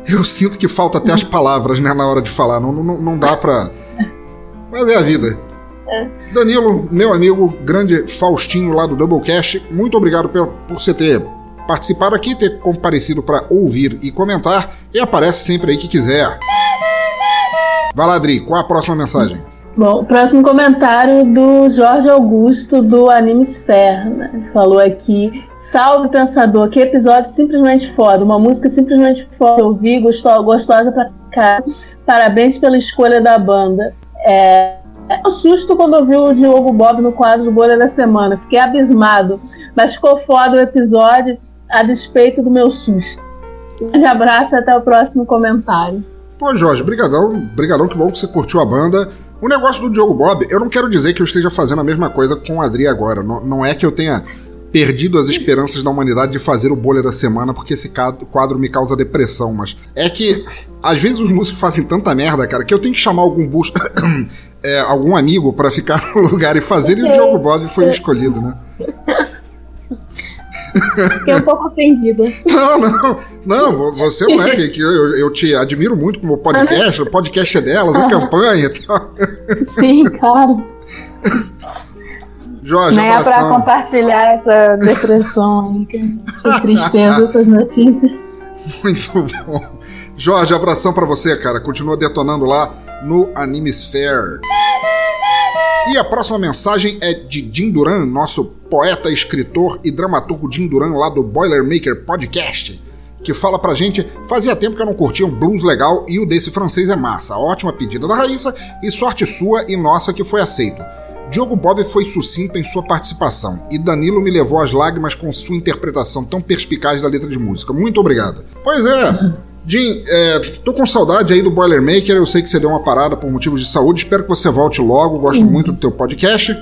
Eu sinto que falta até as palavras, né, na hora de falar. Não, não, não dá pra. Mas é a vida. É. Danilo, meu amigo, grande Faustinho lá do Doublecast, muito obrigado por, por você ter participado aqui, ter comparecido pra ouvir e comentar. E aparece sempre aí que quiser. Vai lá, Adri, qual a próxima mensagem? Bom, próximo comentário do Jorge Augusto do Anime né? Falou aqui. Salve pensador, que episódio simplesmente foda, uma música simplesmente foda. Eu vi, gostosa pra cá. Parabéns pela escolha da banda. É, é um susto quando eu vi o Diogo Bob no quadro do Bolha da Semana. Fiquei abismado, mas ficou foda o episódio a despeito do meu susto. Um grande abraço e até o próximo comentário. Pô, Jorge, brigadão, brigadão, que bom que você curtiu a banda. O negócio do Diogo Bob, eu não quero dizer que eu esteja fazendo a mesma coisa com o Adri agora. Não, não é que eu tenha perdido as esperanças da humanidade de fazer o bolha da semana, porque esse quadro me causa depressão, mas é que às vezes os músicos fazem tanta merda, cara, que eu tenho que chamar algum bus, é, algum amigo pra ficar no lugar e fazer, e o Diogo Bob foi escolhido, né? Fiquei um pouco ofendida. Não, não, não, vo- você não é, que eu, eu- te admiro muito como podcast, o podcast é delas, a campanha e tal. Sim, claro. Jorge, Nem é pra abração. compartilhar essa depressão essa tristeza, essas notícias. Muito bom. Jorge, abração pra você, cara. Continua detonando lá no Animesphere. E a próxima mensagem é de Jim Duran, nosso poeta, escritor e dramaturgo Jim Duran, lá do Boilermaker Podcast, que fala pra gente: fazia tempo que eu não curtia um blues legal e o desse francês é massa. Ótima pedida da Raíssa e sorte sua e nossa que foi aceito. Diogo Bob foi sucinto em sua participação e Danilo me levou às lágrimas com sua interpretação tão perspicaz da letra de música. Muito obrigado. Pois é, Jim, é, tô com saudade aí do Boilermaker. Eu sei que você deu uma parada por motivos de saúde. Espero que você volte logo. Gosto muito do teu podcast.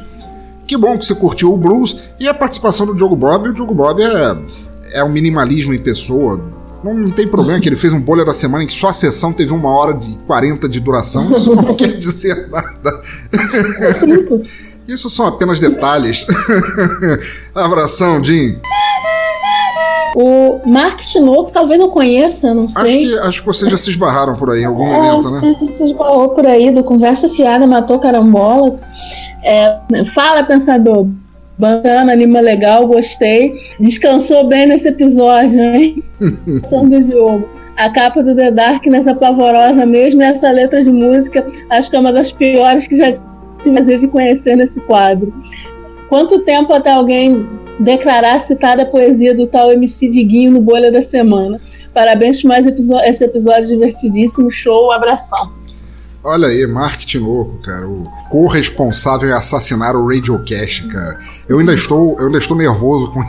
Que bom que você curtiu o blues e a participação do Diogo Bob. O Diogo Bob é, é um minimalismo em pessoa. Não tem problema que ele fez um bolha da semana em que só a sessão teve uma hora de 40 de duração. Isso não quer dizer nada. Isso são apenas detalhes. Abração, Jim. O Mark Tinoco, talvez eu conheça, não sei. Acho que, acho que vocês já se esbarraram por aí em algum é, momento, né? Se esbarrou por aí, do Conversa Fiada, Matou Carambola. É, fala, pensador. Bacana, anima legal, gostei. Descansou bem nesse episódio, hein? Som do jogo. A capa do The Dark nessa pavorosa mesmo e essa letra de música, acho que é uma das piores que já tive prazer de conhecer nesse quadro. Quanto tempo até alguém declarar citada a poesia do tal MC Diguinho no Bolha da Semana? Parabéns por mais esse episódio divertidíssimo, show, abração. Olha aí, marketing louco, cara. O corresponsável em assassinar o Radiocast, cara. Eu ainda estou, eu ainda estou nervoso com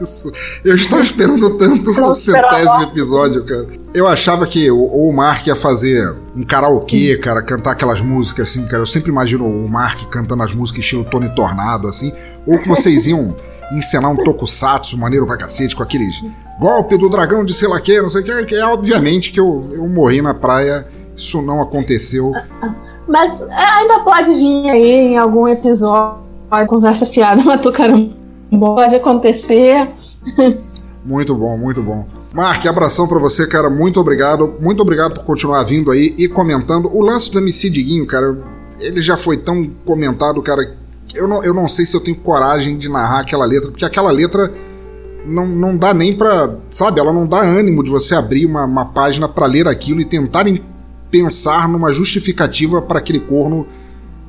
isso. Eu estava esperando tanto o centésimo episódio, cara. Eu achava que o, o Mark ia fazer um karaokê, cara, cantar aquelas músicas assim, cara. Eu sempre imagino o Mark cantando as músicas estilo Tony Tornado, assim. Ou que vocês iam encenar um tokusatsu maneiro pra cacete, com aqueles golpe do dragão de sei lá que, não sei o que. que é, obviamente que eu, eu morri na praia isso não aconteceu. Mas é, ainda pode vir aí em algum episódio, conversa fiada, matou caramba. Pode acontecer. Muito bom, muito bom. Mark, abração para você, cara. Muito obrigado. Muito obrigado por continuar vindo aí e comentando. O lance do MC Diguinho, cara, ele já foi tão comentado, cara. Eu não, eu não sei se eu tenho coragem de narrar aquela letra, porque aquela letra não, não dá nem pra. Sabe, ela não dá ânimo de você abrir uma, uma página para ler aquilo e tentar pensar numa justificativa para aquele corno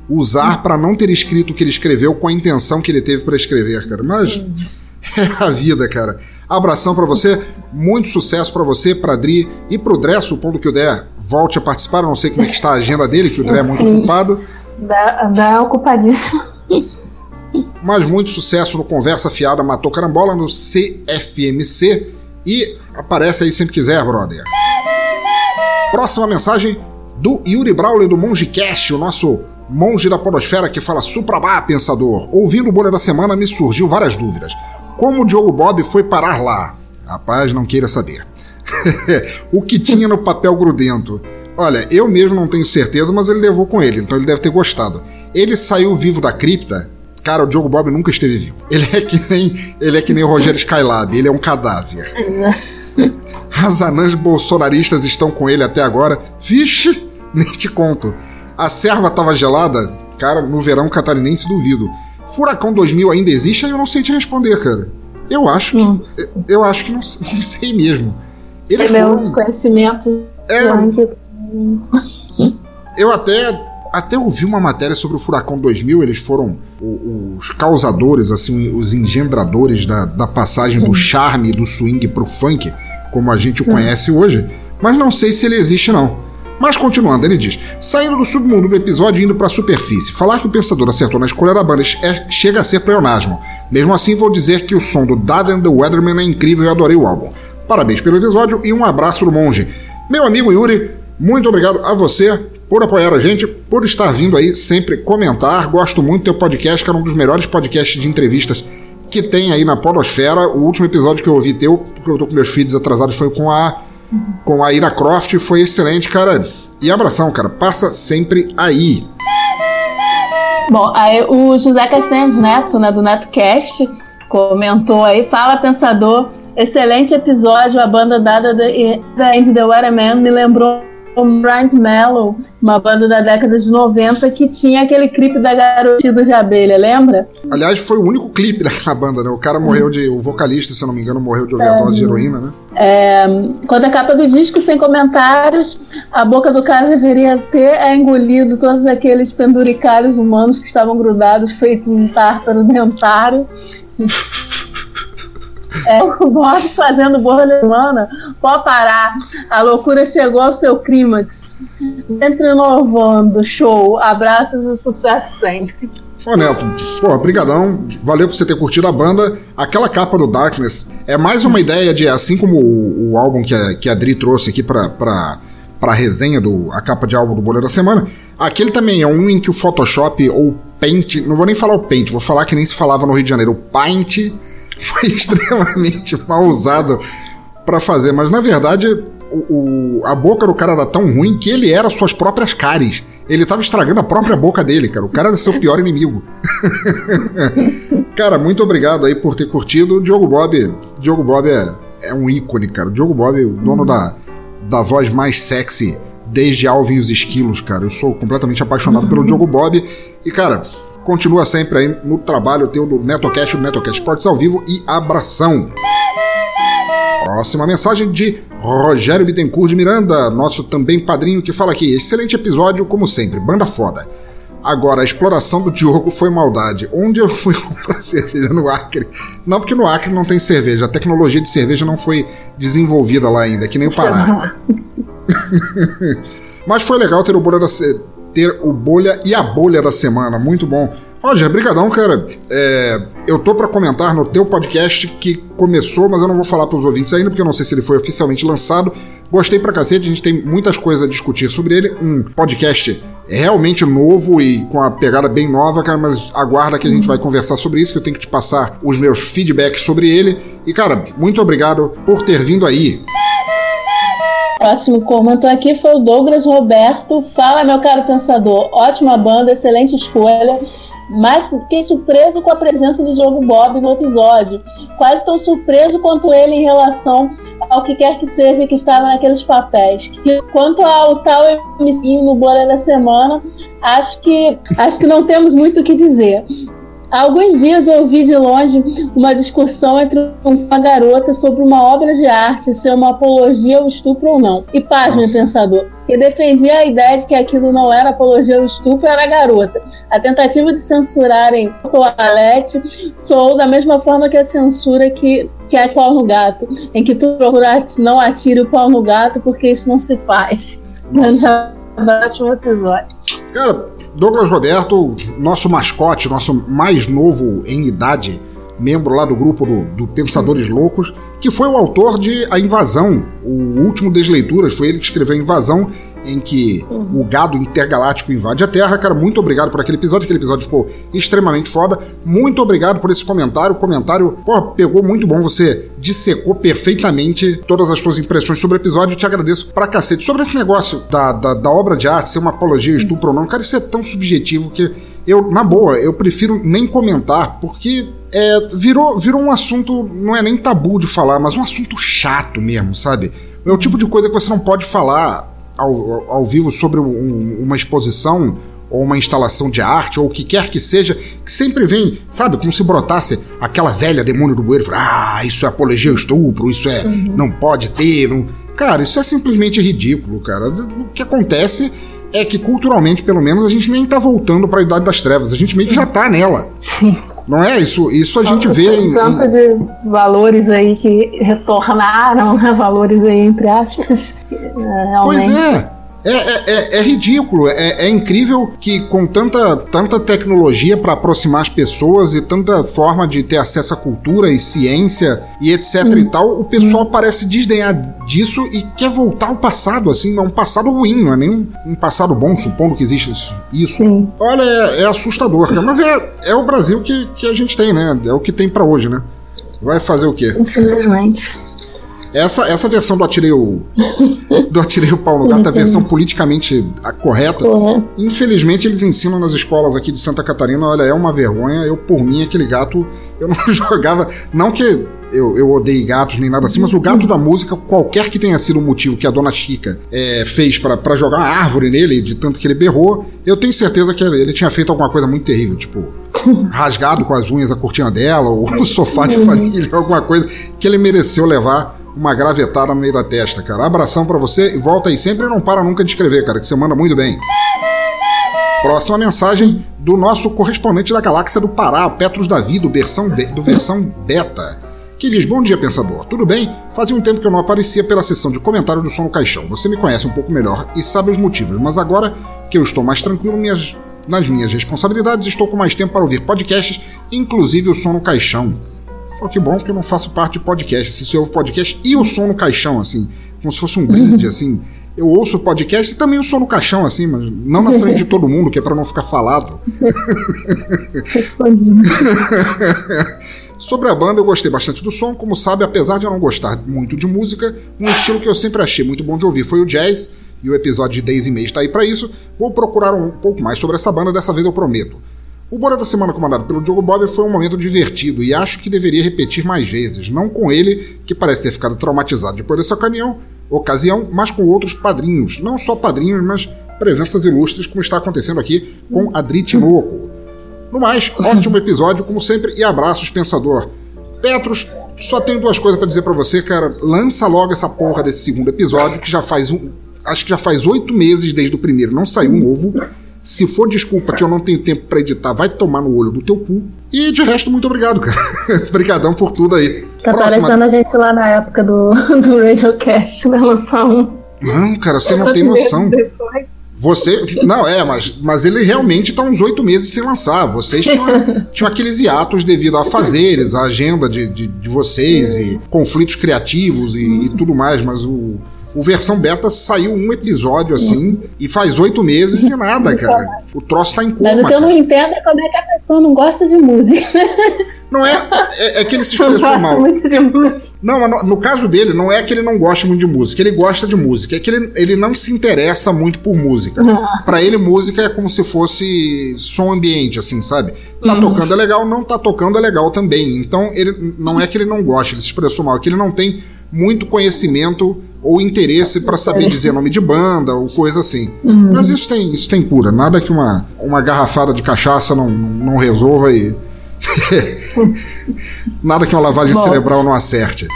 usar para não ter escrito o que ele escreveu com a intenção que ele teve para escrever, cara. Mas é a vida, cara. Abração para você, muito sucesso para você, para Dri e pro Dré, supondo que o Dré volte a participar. Eu não sei como é que está a agenda dele, que o Dré é muito ocupado. Dá, dá ocupadíssimo. Mas muito sucesso no Conversa Fiada Matou Carambola no CFMC e aparece aí sempre quiser, brother. Próxima mensagem do Yuri Brawley do Monge Cash, o nosso monge da podosfera que fala suprabá, pensador. Ouvindo o bolha da semana me surgiu várias dúvidas. Como o Diogo Bob foi parar lá? Rapaz, não queira saber. o que tinha no papel grudento? Olha, eu mesmo não tenho certeza, mas ele levou com ele, então ele deve ter gostado. Ele saiu vivo da cripta? Cara, o Diogo Bob nunca esteve vivo. Ele é que nem, ele é que nem o Rogério Skylab, ele é um cadáver. As anãs bolsonaristas estão com ele até agora. Vixe, nem te conto. A serva tava gelada? Cara, no verão catarinense duvido. Furacão 2000 ainda existe? Aí eu não sei te responder, cara. Eu acho que. Hum. Eu acho que não, não sei mesmo. Eles é foram... conhecimentos. É. Eu até até ouvi uma matéria sobre o Furacão 2000, eles foram os causadores, assim, os engendradores da, da passagem do charme do swing pro funk como a gente o conhece hoje, mas não sei se ele existe não. Mas continuando, ele diz: saindo do submundo do episódio e indo para a superfície, falar que o pensador acertou na escolha da banda é, chega a ser pleonasmo. Mesmo assim, vou dizer que o som do Dad and the Weatherman é incrível e adorei o álbum. Parabéns pelo episódio e um abraço do monge. Meu amigo Yuri, muito obrigado a você por apoiar a gente, por estar vindo aí sempre comentar. Gosto muito do teu podcast, que era um dos melhores podcasts de entrevistas que tem aí na Podosfera. O último episódio que eu ouvi teu, porque eu tô com meus feeds atrasados, foi com a com a Ira Croft, foi excelente, cara. E abração, cara. Passa sempre aí. Bom, aí o José Castanhas Neto, né, do NetoCast, comentou aí, fala pensador, excelente episódio, a banda dada da Andy The Weatherman me lembrou Brian Mellow, uma banda da década de 90 que tinha aquele clipe da garotinha de abelha, lembra? Aliás, foi o único clipe daquela banda, né? O cara morreu de. O vocalista, se eu não me engano, morreu de overdose é, de heroína, né? É, quando a capa do disco, sem comentários, a boca do cara deveria ter é, engolido todos aqueles penduricários humanos que estavam grudados, feito um tártaro dentário. É, o Bob fazendo bolha humana, pode parar. A loucura chegou ao seu clímax. Sempre inovando, show. Abraços e sucesso sempre. Ô Neto, pô, brigadão, valeu por você ter curtido a banda. Aquela capa do Darkness é mais uma ideia de, assim como o, o álbum que a, que a Dri trouxe aqui pra, pra, pra resenha, do, a capa de álbum do Bolha da Semana, aquele também é um em que o Photoshop ou Paint, não vou nem falar o Paint, vou falar que nem se falava no Rio de Janeiro, o Paint foi extremamente mal usado pra fazer, mas na verdade o, o- a boca do cara era tão ruim que ele era suas próprias cáries. Ele tava estragando a própria boca dele, cara. O cara era seu pior inimigo. cara, muito obrigado aí por ter curtido. O Diogo Bob, Diogo Bob é, é um ícone, cara. O Diogo Bob, o dono da, da voz mais sexy desde Alvin e os Esquilos, cara. Eu sou completamente apaixonado pelo Diogo Bob. E, cara, continua sempre aí no trabalho teu do NetoCast, do NetoCast Esportes ao vivo e abração. Próxima mensagem de Rogério Bittencourt de Miranda, nosso também padrinho, que fala aqui: excelente episódio, como sempre, banda foda. Agora, a exploração do Diogo foi maldade. Onde eu fui comprar cerveja no Acre? Não, porque no Acre não tem cerveja. A tecnologia de cerveja não foi desenvolvida lá ainda, que nem o Pará. Mas foi legal ter o bolha da ter o bolha e a bolha da semana, muito bom. Roger, brigadão, cara. É, eu tô pra comentar no teu podcast que começou, mas eu não vou falar pros ouvintes ainda, porque eu não sei se ele foi oficialmente lançado. Gostei pra cacete, a gente tem muitas coisas a discutir sobre ele. Um podcast realmente novo e com a pegada bem nova, cara, mas aguarda que a gente vai conversar sobre isso, que eu tenho que te passar os meus feedbacks sobre ele. E, cara, muito obrigado por ter vindo aí. Próximo comentário aqui foi o Douglas Roberto. Fala, meu caro pensador. Ótima banda, excelente escolha. Mas fiquei surpreso com a presença do Diogo Bob no episódio. Quase tão surpreso quanto ele em relação ao que quer que seja que estava naqueles papéis. Quanto ao tal MC no Bolha da Semana, acho que acho que não temos muito o que dizer. Há alguns dias eu ouvi de longe uma discussão entre uma garota sobre uma obra de arte ser uma apologia ao estupro ou não. E pasme, pensador, que defendia a ideia de que aquilo não era apologia ao estupro era a garota. A tentativa de censurarem o toalete soou da mesma forma que a censura que, que é pau no gato, em que tu procura não atire o pau no gato porque isso não se faz. Nossa. Ótimo episódio. Cara, Douglas Roberto, nosso mascote, nosso mais novo em idade, membro lá do grupo do, do Pensadores Loucos, que foi o autor de A Invasão, o último das leituras, foi ele que escreveu A Invasão, em que o gado intergaláctico invade a Terra. Cara, muito obrigado por aquele episódio, aquele episódio ficou extremamente foda. Muito obrigado por esse comentário. O comentário, pô, pegou muito bom, você dissecou perfeitamente todas as suas impressões sobre o episódio. Eu te agradeço pra cacete. Sobre esse negócio da, da, da obra de arte ser uma apologia ao estupro ou não, cara, isso é tão subjetivo que eu, na boa, eu prefiro nem comentar, porque é, virou, virou um assunto, não é nem tabu de falar, mas um assunto chato mesmo, sabe? É o tipo de coisa que você não pode falar ao, ao vivo sobre um- uma exposição ou uma instalação de arte ou o que quer que seja, que sempre vem, sabe, como se brotasse aquela velha demônio do bueiro, ah, isso é apologia ao estupro, isso é, não pode ter, não... Cara, isso é simplesmente ridículo, cara. O que acontece é que culturalmente, pelo menos, a gente nem tá voltando para a idade das trevas, a gente meio que já tá nela. Não é isso? Isso a gente vê em, tanto em- de valores aí que retornaram, né? Valores aí entre aspas. É, Pois realmente. é. É, é, é- é ridículo, é, é incrível que com tanta, tanta tecnologia para aproximar as pessoas e tanta forma de ter acesso à cultura e ciência e etc e tal, o pessoal parece desdenhar disso e quer voltar ao passado, assim, é um passado ruim, não é nem um, um passado bom, supondo que existe isso. isso. Olha, é, é assustador, cara, mas é, é o Brasil que, que a gente tem, né? É o que tem para hoje, né? Vai fazer o quê? Infelizmente. Essa, essa versão do Atirei o. do Atirei o Pau no Gato, a versão politicamente a correta. Infelizmente, eles ensinam nas escolas aqui de Santa Catarina. Olha, é uma vergonha. Eu, por mim, aquele gato, eu não jogava. Não que eu, eu odeie gatos nem nada assim, mas o gato da música, qualquer que tenha sido o motivo que a dona Chica é, fez pra pra jogar uma árvore nele, de tanto que ele berrou, eu tenho certeza que ele tinha feito alguma coisa muito terrível, tipo, rasgado com as unhas a cortina dela, ou o sofá de família, alguma coisa que ele mereceu levar uma gravetada no meio da testa, cara. Abração pra você e volta aí sempre e não para nunca de escrever, cara, que você manda muito bem. Próxima mensagem do nosso correspondente da galáxia do Pará, Petros Davi, do versão, do versão beta. Que diz: Bom dia, pensador. Tudo bem? Fazia um tempo que eu não aparecia pela sessão de comentário do Som no Caixão. Você me conhece um pouco melhor e sabe os motivos, mas agora que eu estou mais tranquilo minhas- nas minhas responsabilidades, estou com mais tempo para ouvir podcasts, inclusive o Som no Caixão. Pô, que bom que eu não faço parte de podcast. Se você ouve podcast e o som no caixão, assim, como se fosse um brinde, assim. Eu ouço o podcast e também o som no caixão, assim, mas não na frente de todo mundo, que é pra não ficar falado. Sobre a banda, eu gostei bastante do som, como sabe, apesar de eu não gostar muito de música, um estilo que eu sempre achei muito bom de ouvir foi o jazz, e o episódio de Days e Mês está aí para isso. Vou procurar um pouco mais sobre essa banda, dessa vez eu prometo. O Bora da Semana comandado pelo Diogo Bob foi um momento divertido e acho que deveria repetir mais vezes, não com ele, que parece ter ficado traumatizado depois dessa ocasião, ocasião, mas com outros padrinhos, não só padrinhos, mas presenças ilustres, como está acontecendo aqui com Adri Tinoco. No mais, ótimo episódio, como sempre, e abraços, pensador. Petros, só tenho duas coisas para dizer para você, cara. Lança logo essa porra desse segundo episódio, que já faz um. Acho que já faz oito meses desde o primeiro, não saiu um novo. Se for desculpa que eu não tenho tempo para editar, vai tomar no olho do teu cu. E de resto, muito obrigado, cara. Obrigadão por tudo aí. Tá parecendo a gente lá na época do, do Radiocast, né? Lançar um. Não, cara, você não tem noção. Você. Não, é, mas, mas ele realmente tá uns oito meses sem lançar. Vocês tinham, tinham aqueles hiatos devido a fazeres, a agenda de, de, de vocês e conflitos criativos e, e tudo mais, mas o. O versão beta saiu um episódio assim e faz oito meses e nada, cara. O troço tá em coma. Mas o que eu não entendo é como é que a pessoa não gosta de música. Não é, é, é que ele se expressou mal. Não, no, no, caso dele, não é que ele não gosta muito de música, ele gosta de música, é que ele, ele não se interessa muito por música. Para ele, música é como se fosse som ambiente, assim, sabe? Tá uhum. tocando é legal, não tá tocando é legal também. Então, ele não é que ele não gosta, ele se expressou mal, é que ele não tem muito conhecimento ou interesse para saber dizer nome de banda ou coisa assim. Uhum. Mas isso tem, isso tem cura, nada que uma, uma garrafada de cachaça não, não resolva e Nada que uma lavagem Bom. cerebral não acerte.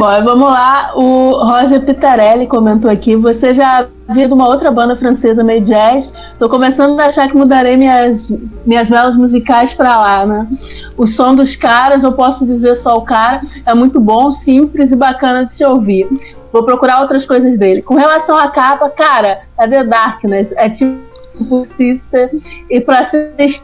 Bom, vamos lá. O Roger Pitarelli comentou aqui. Você já viu de uma outra banda francesa meio jazz? Tô começando a achar que mudarei minhas, minhas velas musicais para lá, né? O som dos caras, eu posso dizer só o cara, é muito bom, simples e bacana de se ouvir. Vou procurar outras coisas dele. Com relação à capa, cara, é The Darkness. É tipo por Sister e pra assistir.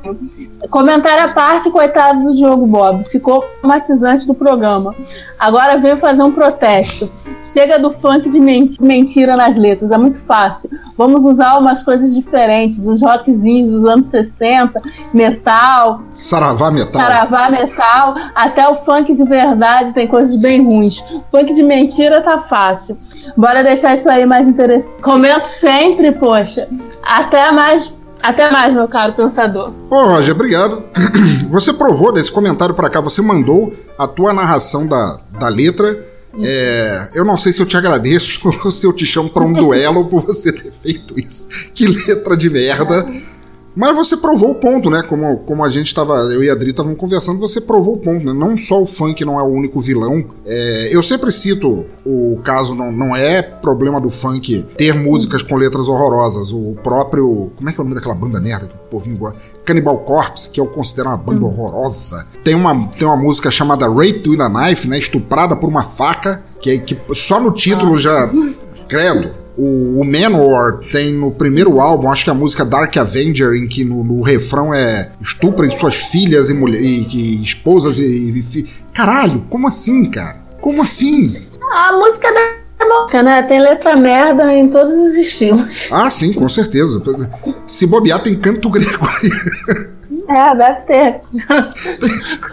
Comentário à parte, coitado do Diogo Bob. Ficou traumatizante do programa. Agora veio fazer um protesto. Chega do funk de mentira nas letras, é muito fácil. Vamos usar umas coisas diferentes, uns rockzinhos dos anos 60, metal. Saravá metal. Saravá metal. Até o funk de verdade tem coisas bem ruins. Funk de mentira tá fácil. Bora deixar isso aí mais interessante. Comento sempre, poxa. Até mais até mais, meu caro pensador. Ô, Roger, obrigado. Você provou desse comentário para cá, você mandou a tua narração da, da letra. É, eu não sei se eu te agradeço ou se eu te chamo para um duelo por você ter feito isso. Que letra de merda. Mas você provou o ponto, né? Como, como a gente estava, eu e a Adri estavam conversando, você provou o ponto, né? Não só o funk não é o único vilão. É, eu sempre cito o caso, não, não é problema do funk ter músicas com letras horrorosas. O próprio. Como é que é o nome daquela banda merda que o povinho gosta? Cannibal Corpse, que eu considero uma banda hum. horrorosa. Tem uma, tem uma música chamada Rape with a Knife, né? Estuprada por uma faca, que, que só no título já. Credo o, o Manowar tem no primeiro álbum, acho que a música Dark Avenger, em que no, no refrão é estuprem suas filhas e, mulher, e, e esposas e, e, Caralho, como assim, cara? Como assim? A música da música, né? Tem letra merda em todos os estilos. Ah, sim, com certeza. Se bobear, tem canto gregoriano. É, deve ter.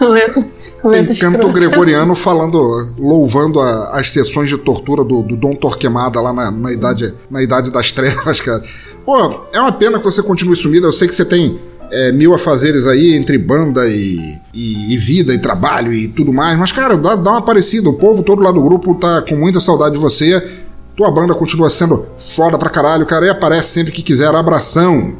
letra tem canto gregoriano falando, louvando a, as sessões de tortura do, do Dom Torquemada lá na, na, idade, na Idade das Trevas, cara. Pô, é uma pena que você continue sumido. Eu sei que você tem é, mil afazeres aí entre banda e, e, e, vida e trabalho e tudo mais, mas, cara, dá, dá uma parecida. O povo todo lá do grupo tá com muita saudade de você. Tua banda continua sendo foda pra caralho, cara, e aparece sempre que quiser. Abração!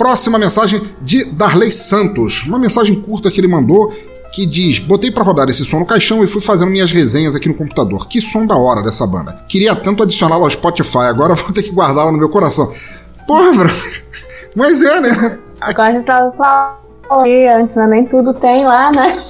Próxima mensagem de Darley Santos. Uma mensagem curta que ele mandou que diz: Botei para rodar esse som no caixão e fui fazendo minhas resenhas aqui no computador. Que som da hora dessa banda. Queria tanto adicioná-lo ao Spotify, agora vou ter que guardá-la no meu coração. Porra, bro. Mas é, né? Agora a gente tava falando antes, né? Nem tudo tem lá, né?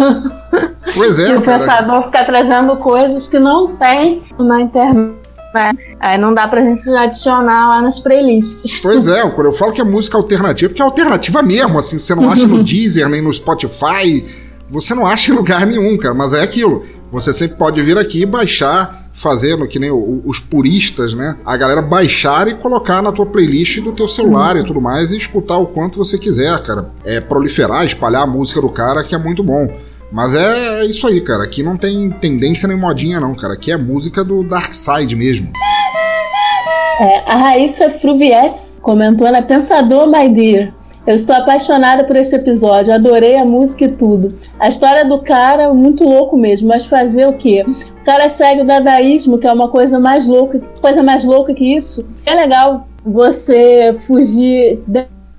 Pois é. E o pensador fica trazendo coisas que não tem na internet né? Aí não dá pra gente adicionar lá nas playlists. Pois é, quando eu falo que é música alternativa, porque é alternativa mesmo, assim, você não acha no Deezer, nem no Spotify, você não acha em lugar nenhum, cara, mas é aquilo. Você sempre pode vir aqui, baixar, fazer, no, que nem os puristas, né? A galera baixar e colocar na tua playlist do teu celular e tudo mais e escutar o quanto você quiser, cara. É proliferar, espalhar a música do cara, que é muito bom. Mas é isso aí, cara. Aqui não tem tendência nem modinha, não, cara. Aqui é música do Dark Side mesmo. É, a Raíssa Fruvies comentou na Pensador, my dear. Eu estou apaixonada por este episódio, adorei a música e tudo. A história do cara é muito louco mesmo, mas fazer o quê? O cara segue o dadaísmo, que é uma coisa mais louca, coisa mais louca que isso. É legal você fugir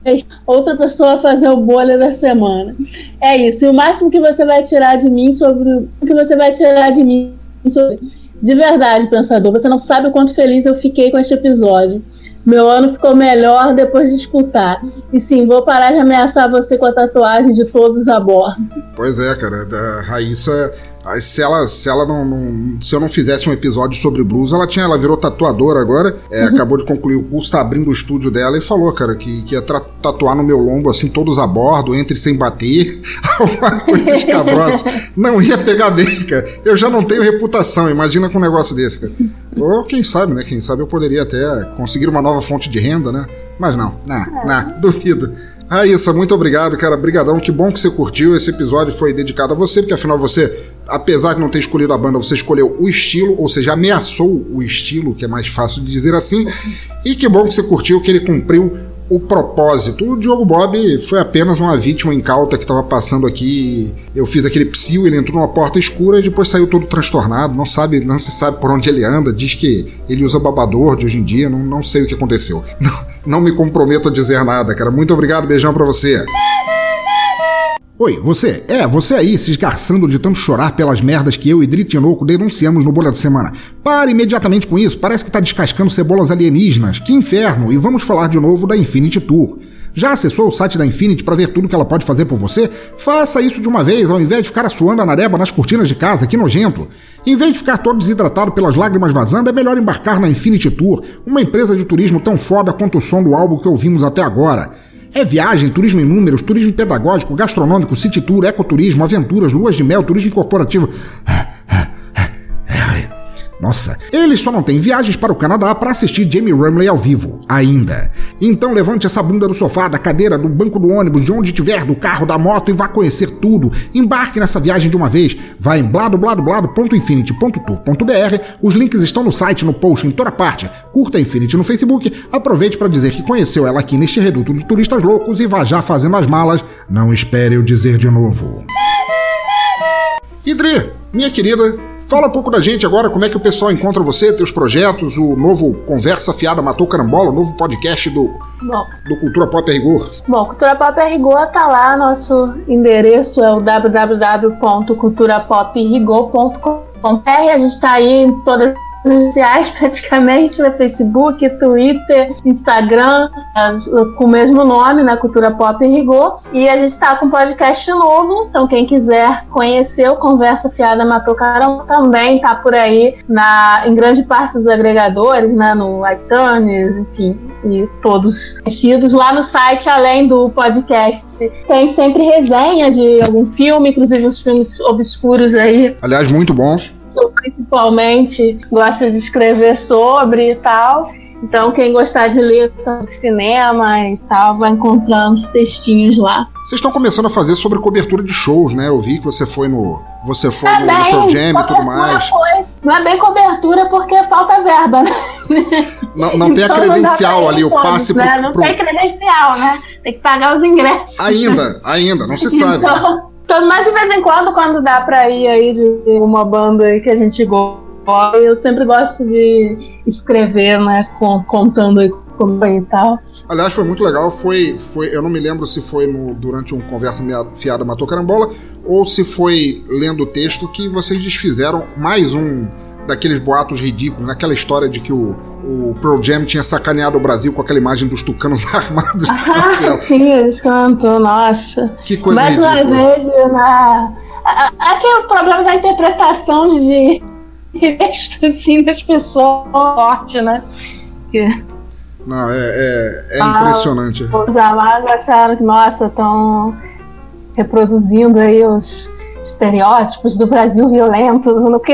de outra pessoa fazer o bolha da semana. É isso. E o máximo que você vai tirar de mim sobre o que você vai tirar de mim sobre de verdade, pensador, você não sabe o quanto feliz eu fiquei com este episódio. Meu ano ficou melhor depois de escutar. E sim, vou parar de ameaçar você com a tatuagem de todos a bordo. Pois é, cara. Da Raíssa, aí se ela, se ela não, não- se eu não fizesse um episódio sobre blues, ela tinha, ela virou tatuadora agora. é, Acabou de concluir o curso, tá abrindo o estúdio dela e falou, cara, que, que ia tatuar no meu lombo assim todos a bordo, entre sem bater, uma coisa escabrosa. Não ia pegar bem, cara. Eu já não tenho reputação. Imagina com um negócio desse, cara. Ou quem sabe, né? Quem sabe eu poderia até conseguir uma nova fonte de renda, né? Mas não, não, não, duvido. Raíssa, muito obrigado, cara. Brigadão. Que bom que você curtiu. Esse episódio foi dedicado a você, porque afinal você, apesar de não ter escolhido a banda, você escolheu o estilo, ou seja, ameaçou o estilo, que é mais fácil de dizer assim. E que bom que você curtiu, que ele cumpriu o propósito. O Diogo Bob foi apenas uma vítima incauta que estava passando aqui. Eu fiz aquele psil, ele entrou numa porta escura e depois saiu todo transtornado. Não sabe, não se sabe por onde ele anda. Diz que ele usa babador de hoje em dia. Não, não sei o que aconteceu. Não, não me comprometo a dizer nada, cara. Muito obrigado, beijão pra você. Oi, você? É, você aí se esgarçando de tanto chorar pelas merdas que eu e Dri Tinoco denunciamos no Bolha da Semana. Pare imediatamente com isso, parece que tá descascando cebolas alienígenas. Que inferno! E vamos falar de novo da Infinity Tour. Já acessou o site da Infinity para ver tudo que ela pode fazer por você? Faça isso de uma vez, ao invés de ficar suando a nareba nas cortinas de casa, que nojento. Em vez de ficar todo desidratado pelas lágrimas vazando, é melhor embarcar na Infinity Tour, uma empresa de turismo tão foda quanto o som do álbum que ouvimos até agora. É viagem, turismo em números, turismo pedagógico, gastronômico, city tour, ecoturismo, aventuras, luas de mel, turismo corporativo. Nossa, eles só não têm viagens para o Canadá para assistir Jamie Rumley ao vivo, ainda. Então levante essa bunda do sofá, da cadeira, do banco do ônibus, de onde tiver, do carro, da moto e vá conhecer tudo. Embarque nessa viagem de uma vez. Vá em bladobladoblado.infinity.tour.br. Os links estão no site, no post, em toda parte. Curta a Infinity no Facebook. Aproveite para dizer que conheceu ela aqui neste reduto de turistas loucos e vá já fazendo as malas. Não espere eu dizer de novo. Idri, minha querida, fala um pouco da gente agora, como é que o pessoal encontra você, teus projetos, o novo Conversa Fiada Matou Carambola, o novo podcast do, Bom, do Cultura Pop a Rigor. Bom, Cultura Pop a Rigor tá lá, nosso endereço é o www.culturapoprigor.com.br. A gente tá aí em todas sociais praticamente, no Facebook, Twitter, Instagram, eh, com o mesmo nome, né, Cultura Pop Rigor. E a gente tá com um podcast novo, então quem quiser conhecer o Conversa Fiada Matou Caramba também tá por aí na, em grande parte dos agregadores, né, no iTunes, enfim, e todos conhecidos. Lá no site, além do podcast, tem sempre resenha de algum filme, inclusive os filmes obscuros aí. Aliás, muito bons. Eu principalmente gosto de escrever sobre e tal. Então, quem gostar de ler de cinema e tal, vai encontrando os textinhos lá. Vocês estão começando a fazer sobre cobertura de shows, né? Eu vi que você foi no. Você foi no, Pearl Jam e tudo mais. foi- Não é bem cobertura porque falta verba, né? Não, não tem a Então não credencial ali, o passe né? pro, Não pro- tem credencial, né? Tem que pagar os ingressos. Ainda, ainda, não se sabe. Então, mas de vez em quando, quando dá pra ir aí de uma banda que a gente gosta, eu sempre gosto de escrever, né? con- contando aí como e tal. Aliás, foi muito legal. Foi, foi, eu não me lembro se foi no, durante um conversa Mea- fiada matou carambola ou se foi lendo o texto que vocês desfizeram mais um daqueles boatos ridículos, naquela história de que o, o Pearl Jam tinha sacaneado o Brasil com aquela imagem dos tucanos armados. Ah, sim, eles cantam, nossa. Que coisa Mais uma ridícula. vez, na... aqui é o problema da interpretação de texto, assim, das pessoas forte, né? Que Não, é, é, é Ah, impressionante. os amados acharam que, nossa, estão reproduzindo aí os estereótipos do Brasil violento, no que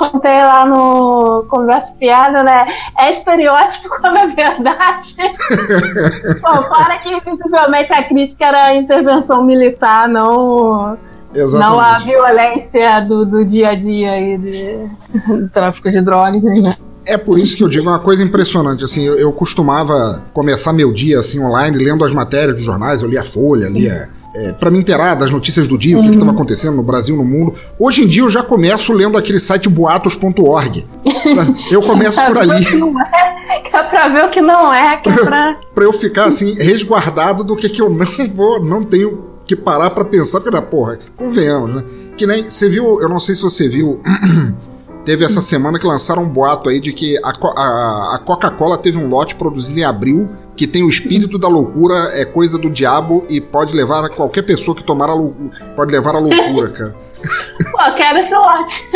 contei lá no Conversa Piada, né? É estereótipo quando é verdade. Bom, para que visivelmente a crítica era a intervenção militar, não. Exatamente. Não a violência do, do dia a dia aí de tráfico de drogas, né? É por isso que eu digo uma coisa impressionante, assim, eu, eu costumava começar meu dia assim online lendo as matérias dos jornais, eu lia a Folha, lia é, para me inteirar das notícias do dia, o que estava acontecendo no Brasil, no mundo. Hoje em dia eu já começo lendo aquele site boatos.org. Eu começo por ali. Que é pra ver o que não é, que é pra... pra eu ficar assim, resguardado do que, que eu não vou, não tenho que parar para pensar, porque, porra, convenhamos, né? Que nem, você viu, eu não sei se você viu, teve essa semana que lançaram um boato aí de que a, a, a Coca-Cola teve um lote produzido em abril que tem o espírito da loucura, é coisa do diabo e pode levar a qualquer pessoa que tomar a loucura, pode levar a loucura, cara. Pô, quero esse lote.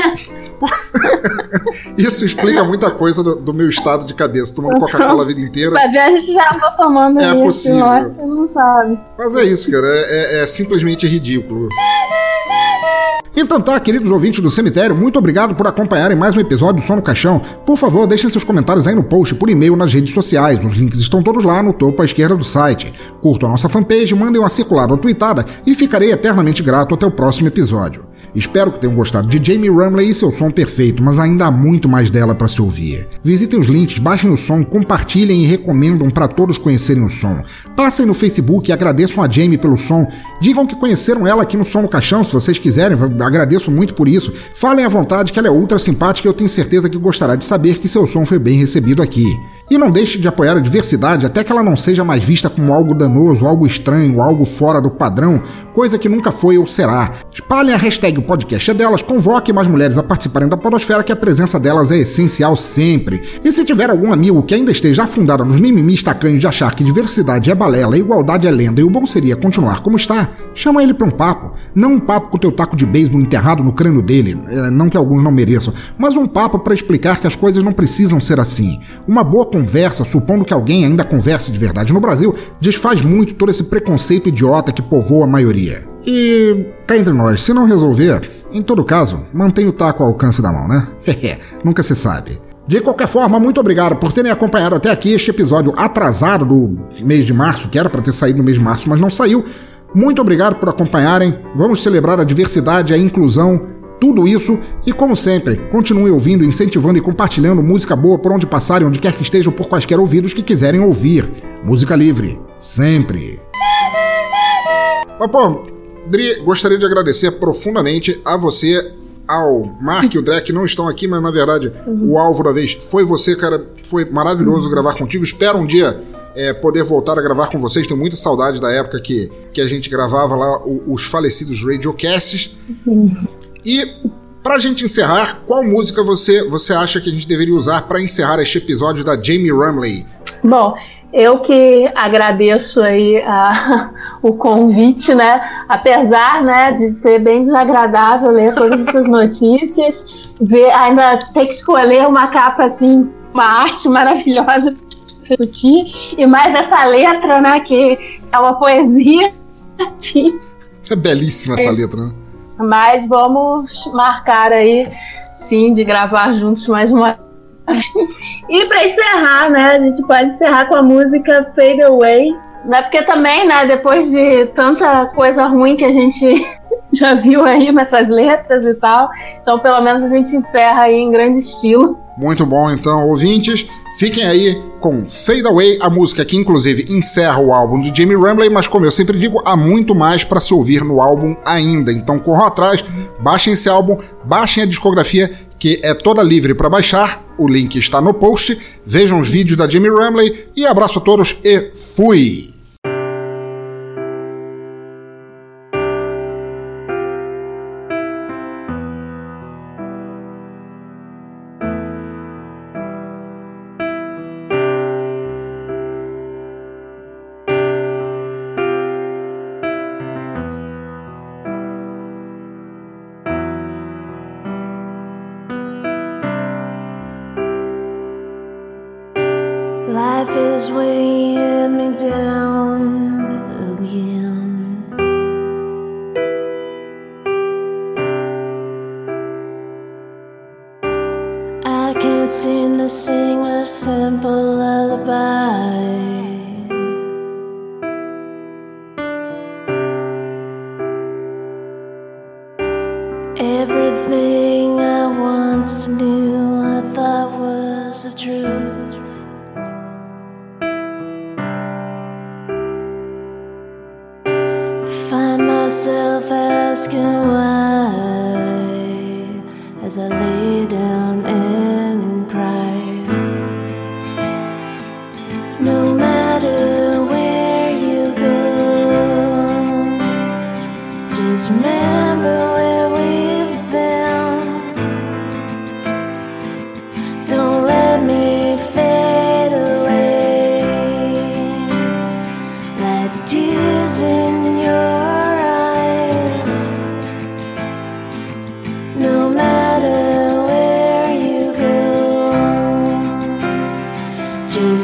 Isso explica muita coisa do, do meu estado de cabeça, tomando Coca-Cola a vida inteira. Ver, a gente já andou tomando É isso, possível. lote, você não sabe. Mas é isso, cara, é, é- é simplesmente ridículo. Então tá, queridos ouvintes do cemitério, muito obrigado por acompanharem mais um episódio do Som no Caixão. Por favor, deixem seus comentários aí no post, por e-mail, nas redes sociais. Os links estão todos lá no topo à esquerda do site. Curtam a nossa fanpage, mandem uma circular ou tweetada e ficarei eternamente grato até o próximo episódio. Espero que tenham gostado de Jamie Rumley e seu som perfeito, mas ainda há muito mais dela para se ouvir. Visitem os links, baixem o som, compartilhem e recomendam para todos conhecerem o som. Passem no Facebook e agradeçam a Jamie pelo som. Digam que conheceram ela aqui no Som no Caixão, se vocês quiserem, agradeço muito por isso. Falem à vontade que ela é ultra simpática e eu tenho certeza que gostará de saber que seu som foi bem recebido aqui. E não deixe de apoiar a diversidade até que ela não seja mais vista como algo danoso, algo estranho, algo fora do padrão, coisa que nunca foi ou será. Espalhem a hashtag podcast é delas, convoquem mais mulheres a participarem da podosfera que a presença delas é essencial sempre. E se tiver algum amigo que ainda esteja afundado nos mimimis tacanhos de achar que diversidade é balela, igualdade é lenda e o bom seria continuar como está, chama ele pra um papo. Não um papo com o teu taco de beisebol enterrado no crânio dele, é, não que alguns não mereçam, mas um papo para explicar que as coisas não precisam ser assim. Uma boa conversa, supondo que alguém ainda converse de verdade no Brasil, desfaz muito todo esse preconceito idiota que povoa a maioria. E cá entre nós, se não resolver, em todo caso, mantenha o taco ao alcance da mão, né? Nunca se sabe. De qualquer forma, muito obrigado por terem acompanhado até aqui este episódio atrasado do mês de março, que era para ter saído no mês de março, mas não saiu. Muito obrigado por acompanharem. Vamos celebrar a diversidade, a inclusão, tudo isso e, como sempre, continue ouvindo, incentivando e compartilhando música boa por onde passarem, onde quer que estejam, por quaisquer ouvidos que quiserem ouvir. Música livre, sempre. Mas, pô, Dri, gostaria de agradecer profundamente a você, ao Mark e o Drek, que não estão aqui, mas na verdade o alvo da vez foi você, cara. Foi maravilhoso gravar contigo. Espero um dia é, poder voltar a gravar com vocês. Tenho muita saudade da época que, que a gente gravava lá o- os falecidos radiocasts. E pra gente encerrar, qual música você, você acha que a gente deveria usar para encerrar este episódio da Jamie Rumley? Bom, eu que agradeço aí a- o convite, né? Apesar, né, de ser bem desagradável ler todas essas notícias, ver ainda ter que escolher uma capa assim, uma arte maravilhosa pra discutir, e mais essa letra, né, que é uma poesia. É belíssima essa É. letra, né? Mas vamos marcar aí, sim, de gravar juntos mais uma e pra encerrar, né, a gente pode encerrar com a música Fade Away, né, porque também, né, depois de tanta coisa ruim que a gente já viu aí nessas letras e tal, então pelo menos a gente encerra aí em grande estilo. Muito bom, então, ouvintes. Fiquem aí com Fade Away, a música que inclusive encerra o álbum de Jamie Ramley, mas como eu sempre digo, há muito mais para se ouvir no álbum ainda. Então corram atrás, baixem esse álbum, baixem a discografia que é toda livre para baixar. O link está no post. Vejam os vídeos da Jamie Ramley e abraço a todos e fui.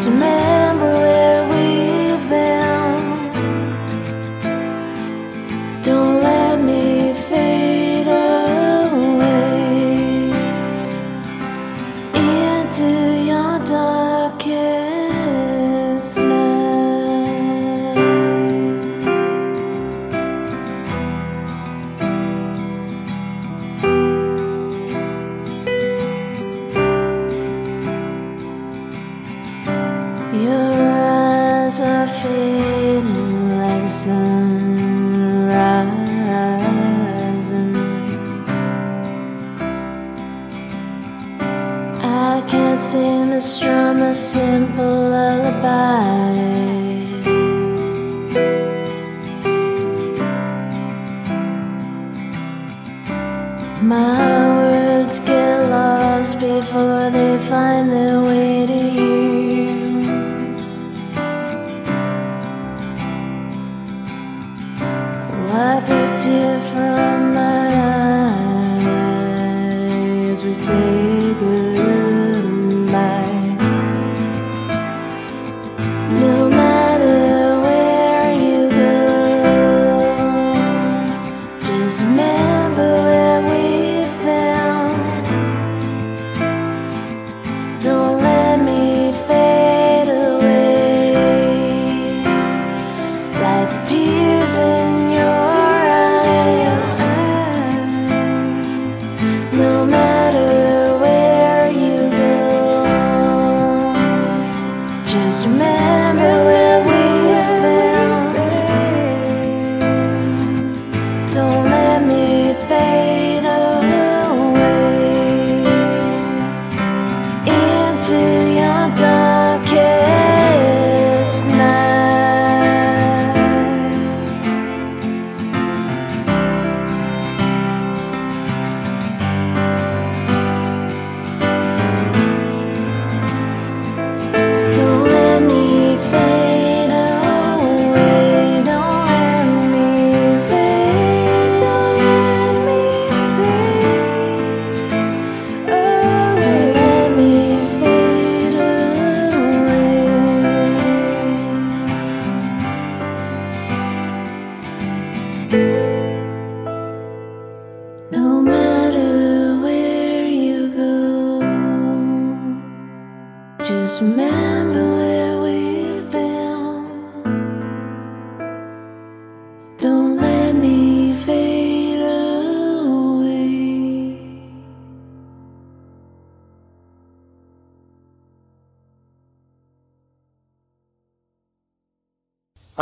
to